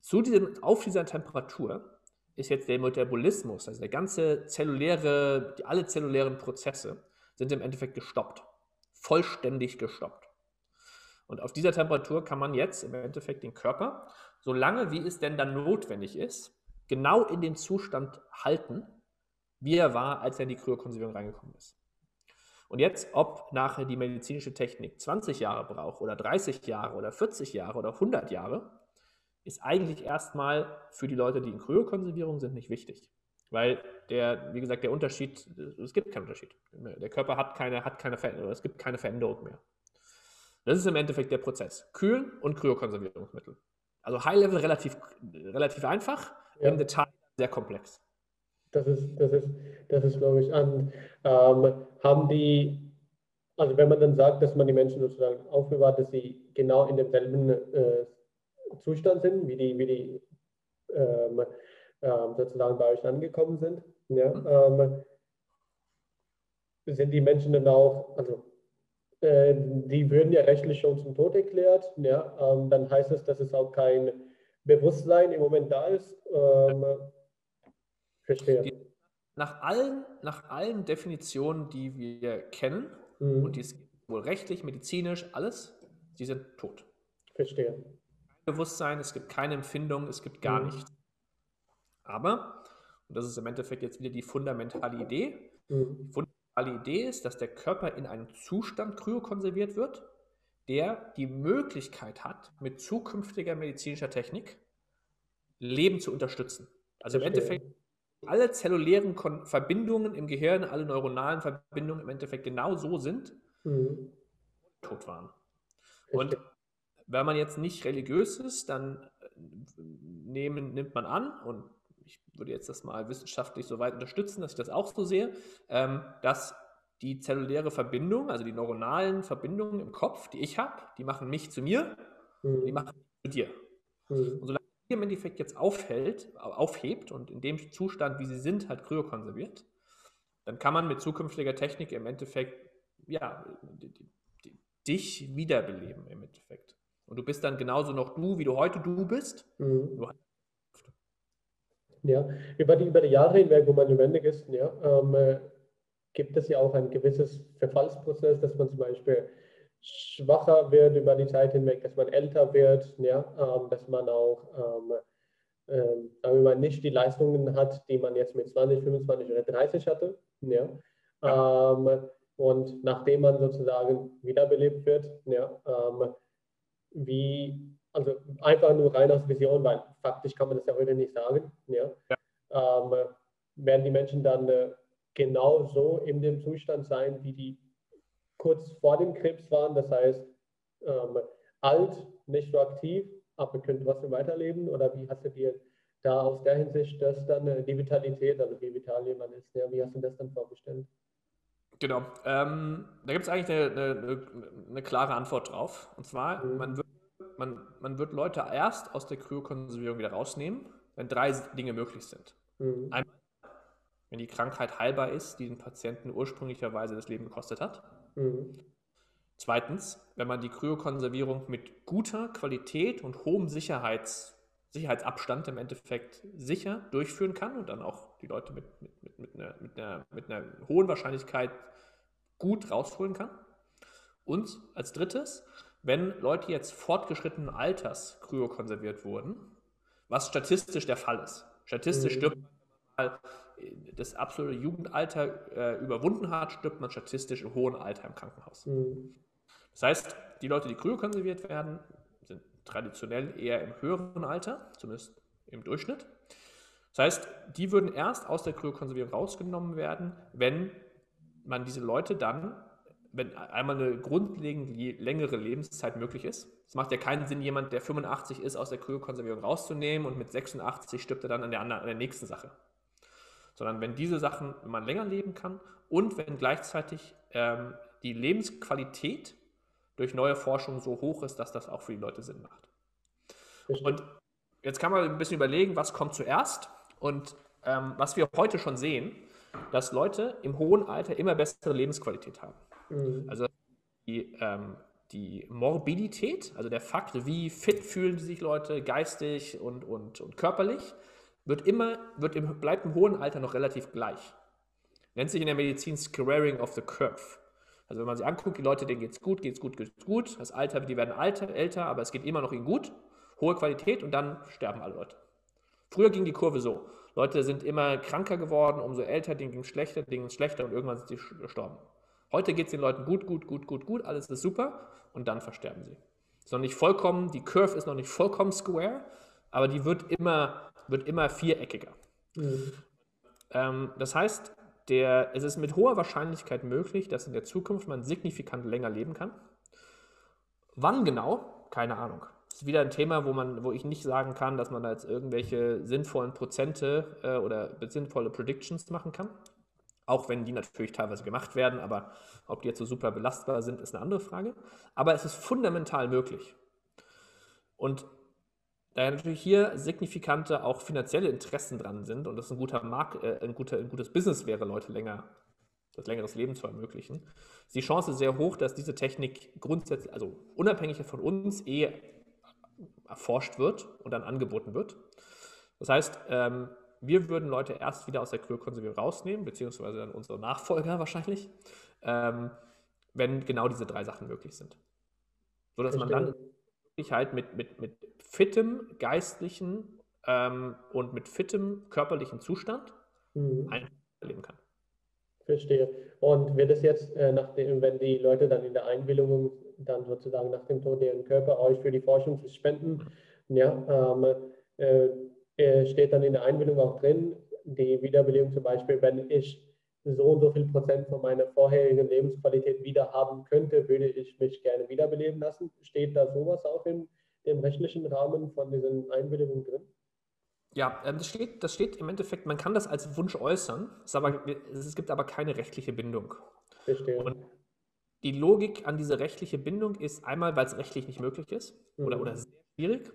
zu diesem, auf dieser Temperatur ist jetzt der Metabolismus, also der ganze zelluläre, die, alle zellulären Prozesse sind im Endeffekt gestoppt. Vollständig gestoppt. Und auf dieser Temperatur kann man jetzt im Endeffekt den Körper, solange wie es denn dann notwendig ist, genau in den Zustand halten, wie er war, als er in die Kryokonservierung reingekommen ist. Und jetzt, ob nachher die medizinische Technik 20 Jahre braucht oder 30 Jahre oder 40 Jahre oder 100 Jahre, ist eigentlich erstmal für die Leute, die in Kryokonservierung sind, nicht wichtig. Weil der, wie gesagt, der Unterschied, es gibt keinen Unterschied. Der Körper hat keine, hat keine Veränderung, es gibt keine Veränderung mehr. Das ist im Endeffekt der Prozess. Kühlen und Kryokonservierungsmittel. Also High-Level relativ, relativ einfach, ja. im Detail sehr komplex. Das ist, das ist, das ist glaube ich, an. Ähm, haben die, also wenn man dann sagt, dass man die Menschen sozusagen aufbewahrt, dass sie genau in demselben äh, Zustand sind, wie die, wie die ähm, ähm, sozusagen bei euch angekommen sind, ja, mhm. ähm, sind die Menschen dann auch, also äh, die würden ja rechtlich schon zum Tod erklärt, ja, ähm, dann heißt es, dass es auch kein Bewusstsein im Moment da ist. Ähm, verstehe. nach allen, nach allen Definitionen, die wir kennen, mhm. und die ist wohl rechtlich, medizinisch, alles, sie sind tot. Verstehe. Bewusstsein, es gibt keine Empfindung, es gibt gar mhm. nichts. Aber, und das ist im Endeffekt jetzt wieder die fundamentale Idee, mhm. die fundamentale Idee ist, dass der Körper in einem Zustand kryokonserviert wird, der die Möglichkeit hat, mit zukünftiger medizinischer Technik Leben zu unterstützen. Also im Endeffekt alle zellulären Kon Verbindungen im Gehirn, alle neuronalen Verbindungen im Endeffekt genau so sind, mhm. tot waren. Und wenn man jetzt nicht religiös ist, dann äh, nehmen, nimmt man an, und ich würde jetzt das mal wissenschaftlich so weit unterstützen, dass ich das auch so sehe, ähm, dass die zelluläre Verbindung, also die neuronalen Verbindungen im Kopf, die ich habe, die machen mich zu mir, mhm. die machen mich zu dir. Mhm. Und solange die im Endeffekt jetzt aufhält, aufhebt und in dem Zustand, wie sie sind, halt kryokonserviert, dann kann man mit zukünftiger Technik im Endeffekt, ja, dich wiederbeleben im Endeffekt. Und du bist dann genauso noch du, wie du heute du bist. Mhm. Ja, über die, über die Jahre hinweg, wo man lebendig ist, ja, ähm, äh, gibt es ja auch ein gewisses Verfallsprozess, dass man zum Beispiel schwacher wird über die Zeit hinweg, dass man älter wird, ja, ähm, dass man auch ähm, wir mal, nicht die Leistungen hat, die man jetzt mit 20, 25 oder 30 hatte. Ja. Ähm, und nachdem man sozusagen wiederbelebt wird, ja, ähm, wie, also einfach nur rein aus Vision, weil faktisch kann man das ja heute nicht sagen. Ja? ja. Ähm, werden die Menschen dann äh, genau so in dem Zustand sein, wie die kurz vor dem Krebs waren, das heißt ähm, alt, nicht so aktiv, aber können trotzdem weiterleben? Oder wie hast du dir da aus der Hinsicht das dann äh, die Vitalität, also wie vital jemand ist, ja, wie hast du das dann vorgestellt? Genau. Ähm, da gibt es eigentlich eine, eine, eine, klare Antwort drauf. Und zwar, mhm. man, wird, man, man wird Leute erst aus der Kryokonservierung wieder rausnehmen, wenn drei Dinge möglich sind. Mhm. Einmal, wenn die Krankheit heilbar ist, die den Patienten ursprünglicherweise das Leben gekostet hat. Mhm. Zweitens, wenn man die Kryokonservierung mit guter Qualität und hohem Sicherheits Sicherheitsabstand im Endeffekt sicher durchführen kann und dann auch die Leute mit, mit, mit, mit, einer, mit, einer, mit einer hohen Wahrscheinlichkeit gut rausholen kann. Und als drittes, wenn Leute jetzt fortgeschrittenen Alters kryokonserviert wurden, was statistisch der Fall ist. Statistisch mhm. stirbt man das absolute Jugendalter äh, überwunden hat, stirbt man statistisch im hohen Alter im Krankenhaus. Mhm. Das heißt, die Leute, die kryokonserviert werden, sind traditionell eher im höheren Alter, zumindest im Durchschnitt. Das heißt, die würden erst aus der Kryokonservierung rausgenommen werden, wenn man diese Leute dann, wenn einmal eine grundlegend längere Lebenszeit möglich ist. Es macht ja keinen Sinn, jemand, der 85 ist, aus der Kryokonservierung rauszunehmen und mit 86 stirbt er dann an der, anderen, an der nächsten Sache. Sondern wenn diese Sachen, wenn man länger leben kann und wenn gleichzeitig ähm, die Lebensqualität durch neue Forschung so hoch ist, dass das auch für die Leute Sinn macht. Und jetzt kann man ein bisschen überlegen, was kommt zuerst. Und ähm, was wir heute schon sehen, dass Leute im hohen Alter immer bessere Lebensqualität haben. Mhm. Also die, ähm, die Morbidität, also der Fakt, wie fit fühlen sich Leute geistig und, und, und körperlich, wird immer, wird im, bleibt im hohen Alter noch relativ gleich. Nennt sich in der Medizin Squaring of the Curve. Also wenn man sich anguckt, die Leute, denen geht es gut, geht es gut, geht es gut. Das Alter, die werden alter, älter, aber es geht immer noch ihnen gut. Hohe Qualität und dann sterben alle Leute. Früher ging die Kurve so. Leute sind immer kranker geworden, umso älter, denen ging es schlechter, denen ging es schlechter und irgendwann sind sie gestorben. Heute geht es den Leuten gut, gut, gut, gut, gut, alles ist super und dann versterben sie. Ist noch nicht vollkommen, die Curve ist noch nicht vollkommen square, aber die wird immer, wird immer viereckiger. Mhm. Ähm, das heißt, der, es ist mit hoher Wahrscheinlichkeit möglich, dass in der Zukunft man signifikant länger leben kann. Wann genau? Keine Ahnung. Das ist wieder ein Thema, wo, man, wo ich nicht sagen kann, dass man da jetzt irgendwelche sinnvollen Prozente äh, oder sinnvolle Predictions machen kann. Auch wenn die natürlich teilweise gemacht werden, aber ob die jetzt so super belastbar sind, ist eine andere Frage. Aber es ist fundamental möglich. Und da ja natürlich hier signifikante auch finanzielle Interessen dran sind und das ein guter Markt, äh, ein, guter, ein gutes Business wäre, Leute länger, das längeres Leben zu ermöglichen, ist die Chance sehr hoch, dass diese Technik grundsätzlich, also unabhängig von uns, eh erforscht wird und dann angeboten wird. Das heißt, ähm, wir würden Leute erst wieder aus der Kryokonservierung rausnehmen, beziehungsweise dann unsere Nachfolger wahrscheinlich, ähm, wenn genau diese drei Sachen möglich sind. So dass man dann wirklich halt mit, mit, mit fittem geistlichen ähm, und mit fittem körperlichen Zustand mhm. leben kann. Verstehe. Und wird es jetzt, äh, nachdem, wenn die Leute dann in der Einwilligung dann sozusagen nach dem Tod deren Körper euch für die Forschung zu spenden, ja, ähm, äh, äh, steht dann in der Einwilligung auch drin, die Wiederbelebung zum Beispiel, wenn ich so und so viel Prozent von meiner vorherigen Lebensqualität wieder haben könnte, würde ich mich gerne wiederbeleben lassen. Steht da sowas auch in dem rechtlichen Rahmen von diesen Einwilligungen drin? Ja, ähm, das steht, das steht im Endeffekt, man kann das als Wunsch äußern, es, aber, es gibt aber keine rechtliche Bindung. Verstehe. Und die Logik an diese rechtliche Bindung ist einmal, weil es rechtlich nicht möglich ist mhm. oder, oder sehr schwierig.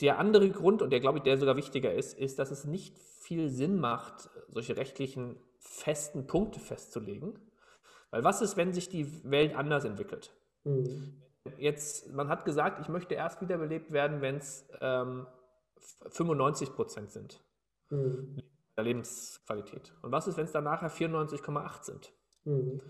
Der andere Grund, und der glaube ich, der sogar wichtiger ist, ist, dass es nicht viel Sinn macht, solche rechtlichen festen Punkte festzulegen. Weil was ist, wenn sich die Welt anders entwickelt? Mhm. Jetzt, man hat gesagt, ich möchte erst wiederbelebt werden, wenn es ähm, 95 Prozent sind. Mhm. Der Lebensqualität. Und was ist, wenn es dann nachher 94,8 sind? Mhm.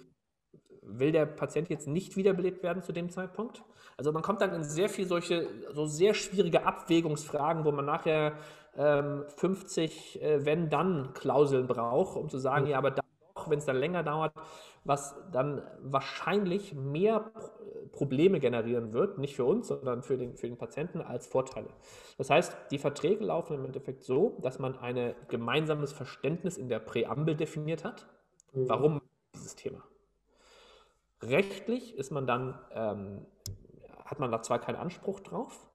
Will der Patient jetzt nicht wiederbelebt werden zu dem Zeitpunkt? Also man kommt dann in sehr viel solche, so sehr schwierige Abwägungsfragen, wo man nachher ähm, 50 äh, Wenn-Dann-Klauseln braucht, um zu sagen, mhm. ja, aber doch, wenn es dann länger dauert, was dann wahrscheinlich mehr Probleme generieren wird, nicht für uns, sondern für den, für den Patienten als Vorteile. Das heißt, die Verträge laufen im Endeffekt so, dass man ein gemeinsames Verständnis in der Präambel definiert hat. Mhm. Warum dieses Thema? Rechtlich ist man dann, ähm, hat man da zwar keinen Anspruch drauf,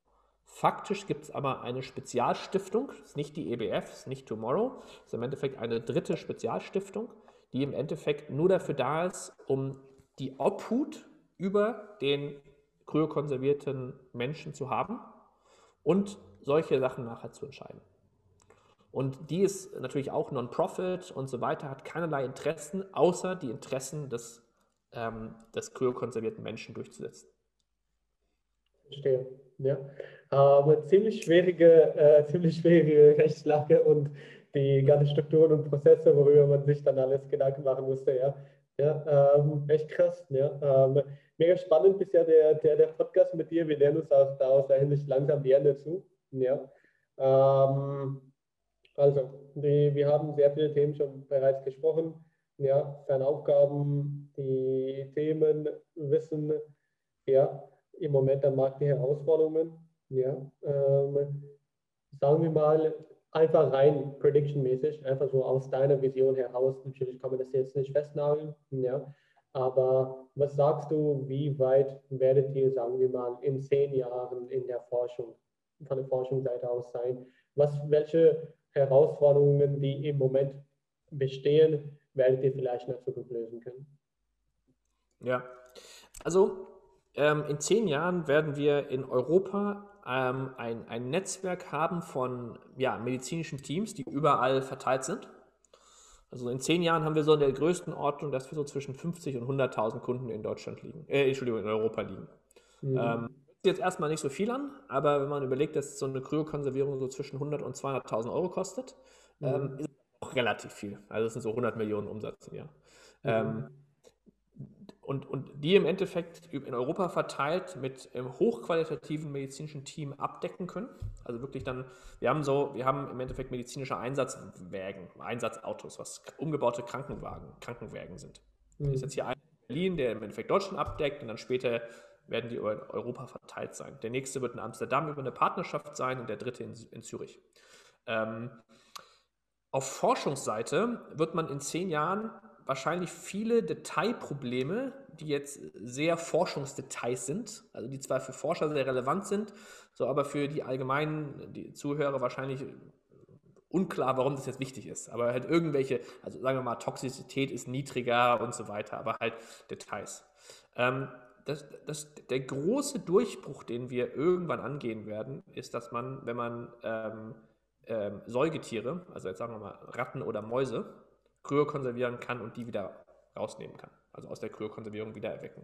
Faktisch gibt es aber eine Spezialstiftung, ist nicht die EBF, ist nicht Tomorrow, ist im Endeffekt eine dritte Spezialstiftung, die im Endeffekt nur dafür da ist, um die Obhut über den kryokonservierten Menschen zu haben und solche Sachen nachher zu entscheiden. Und die ist natürlich auch Non-Profit und so weiter, hat keinerlei Interessen, außer die Interessen des, ähm, des kryokonservierten Menschen durchzusetzen. Verstehe. Ja. haben ziemlich schwierige, äh, ziemlich schwierige Rechtslage und die ganzen Strukturen und Prozesse, worüber man sich dann alles Gedanken machen musste, ja. Ja, ähm, echt krass, ja. Ähm, mega spannend bisher der, der, der Podcast mit dir. Wir lernen uns auch da aus der Hinsicht langsam näher dazu. Ja. Ähm, also, die, wir haben sehr viele Themen schon bereits gesprochen. Ja, seine Aufgaben, die Themen, Wissen, ja, im Moment am Markt die Herausforderungen. Ja, ähm, sagen wir mal, einfach rein prediction-mäßig, einfach so aus deiner Vision heraus. Natürlich kann man das jetzt nicht festnageln, ja. Aber was sagst du, wie weit werdet ihr, sagen wir mal, in zehn Jahren in der Forschung, von der Forschungsseite aus sein? Was, welche Herausforderungen, die im Moment bestehen, werdet ihr vielleicht in der Zukunft lösen können? Ja, also ähm, in zehn Jahren werden wir in Europa ähm, ein, ein Netzwerk haben von ja, medizinischen Teams, die überall verteilt sind. Also in zehn Jahren haben wir so in der größten Ordnung, dass wir so zwischen 50 und 100.000 Kunden in Deutschland liegen, äh, Entschuldigung, in Europa liegen. Mhm. Ähm, jetzt erstmal nicht so viel an, aber wenn man überlegt, dass so eine Kryokonservierung so zwischen 100 und 200.000 Euro kostet, mhm. ähm, ist auch relativ viel. Also es sind so 100 Millionen Umsatz im Jahr. Mhm. Ähm, und, und die im Endeffekt in Europa verteilt mit einem hochqualitativen medizinischen Team abdecken können. Also wirklich dann, wir haben so, wir haben im Endeffekt medizinische Einsatzwägen, Einsatzautos, was umgebaute Krankenwagen, Krankenwägen sind. Mhm. Das ist jetzt hier ein in Berlin, der im Endeffekt Deutschland abdeckt und dann später werden die über Europa verteilt sein. Der nächste wird in Amsterdam über eine Partnerschaft sein und der dritte in, in Zürich. Ähm, auf Forschungsseite wird man in zehn Jahren wahrscheinlich viele Detailprobleme, die jetzt sehr Forschungsdetails sind, also die zwar für Forscher sehr relevant sind, so aber für die allgemeinen die Zuhörer wahrscheinlich unklar, warum das jetzt wichtig ist. Aber halt irgendwelche, also sagen wir mal, Toxizität ist niedriger und so weiter, aber halt Details. Ähm, das, das, der große Durchbruch, den wir irgendwann angehen werden, ist, dass man, wenn man ähm, ähm, Säugetiere, also jetzt sagen wir mal Ratten oder Mäuse, kryokonservieren kann und die wieder rausnehmen kann. Also aus der Kryokonservierung wieder erwecken.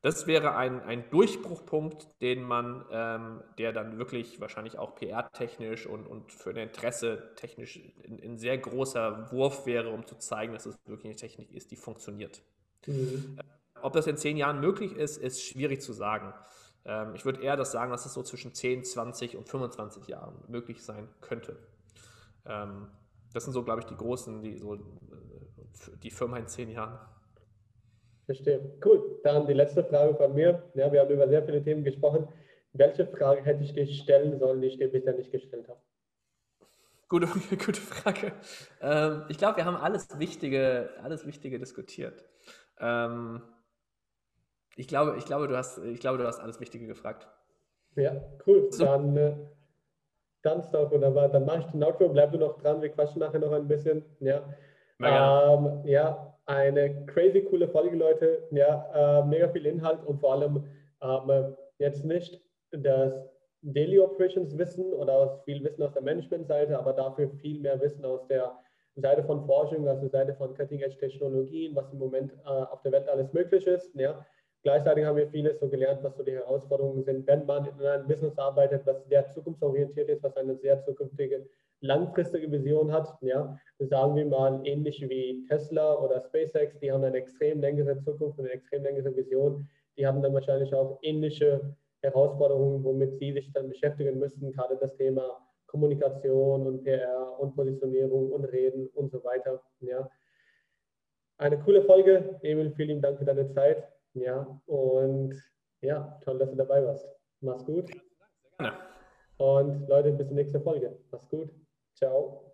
Das wäre ein, ein Durchbruchpunkt, den man, ähm, der dann wirklich wahrscheinlich auch PR-technisch und, und für ein Interesse technisch ein sehr großer Wurf wäre, um zu zeigen, dass es wirklich eine Technik ist, die funktioniert. Mhm. Ob das in zehn Jahren möglich ist, ist schwierig zu sagen. Ähm, ich würde eher das sagen, dass es so zwischen 10, 20 und 25 Jahren möglich sein könnte. Ähm, das sind so, glaube ich, die großen, die so äh, die Firma in zehn Jahren. Verstehe. Cool. Dann die letzte Frage von mir. Ja, wir haben über sehr viele Themen gesprochen. Welche Frage hätte ich dir stellen sollen, die ich dir bisher nicht gestellt habe? Gute, gute Frage. Ähm, ich glaube, wir haben alles Wichtige, alles Wichtige diskutiert. Ähm, ich, glaube, ich, glaube, du hast, ich glaube, du hast alles Wichtige gefragt. Ja, cool. So. Dann äh, Ganz doch, wunderbar. Dann mache ich den Outro, bleib du noch dran, wir quatschen nachher noch ein bisschen. Ja, ähm, ja eine crazy coole Folge, Leute. Ja, äh, mega viel Inhalt und vor allem ähm, jetzt nicht das Daily Operations Wissen oder viel Wissen aus der Management-Seite, aber dafür viel mehr Wissen aus der Seite von Forschung, also Seite von Cutting Edge Technologien, was im Moment äh, auf der Welt alles möglich ist. Ja. Gleichzeitig haben wir vieles so gelernt, was so die Herausforderungen sind, wenn man in einem Business arbeitet, was sehr zukunftsorientiert ist, was eine sehr zukünftige, langfristige Vision hat. Ja, sagen wir mal ähnlich wie Tesla oder SpaceX, die haben eine extrem längere Zukunft und eine extrem längere Vision. Die haben dann wahrscheinlich auch ähnliche Herausforderungen, womit sie sich dann beschäftigen müssen, gerade das Thema Kommunikation und PR und Positionierung und Reden und so weiter. Ja. Eine coole Folge. Emil, vielen Dank für deine Zeit. Ja, und ja, toll, dass du dabei warst. Mach's gut. Und Leute, bis zur nächsten Folge. Mach's gut. Ciao.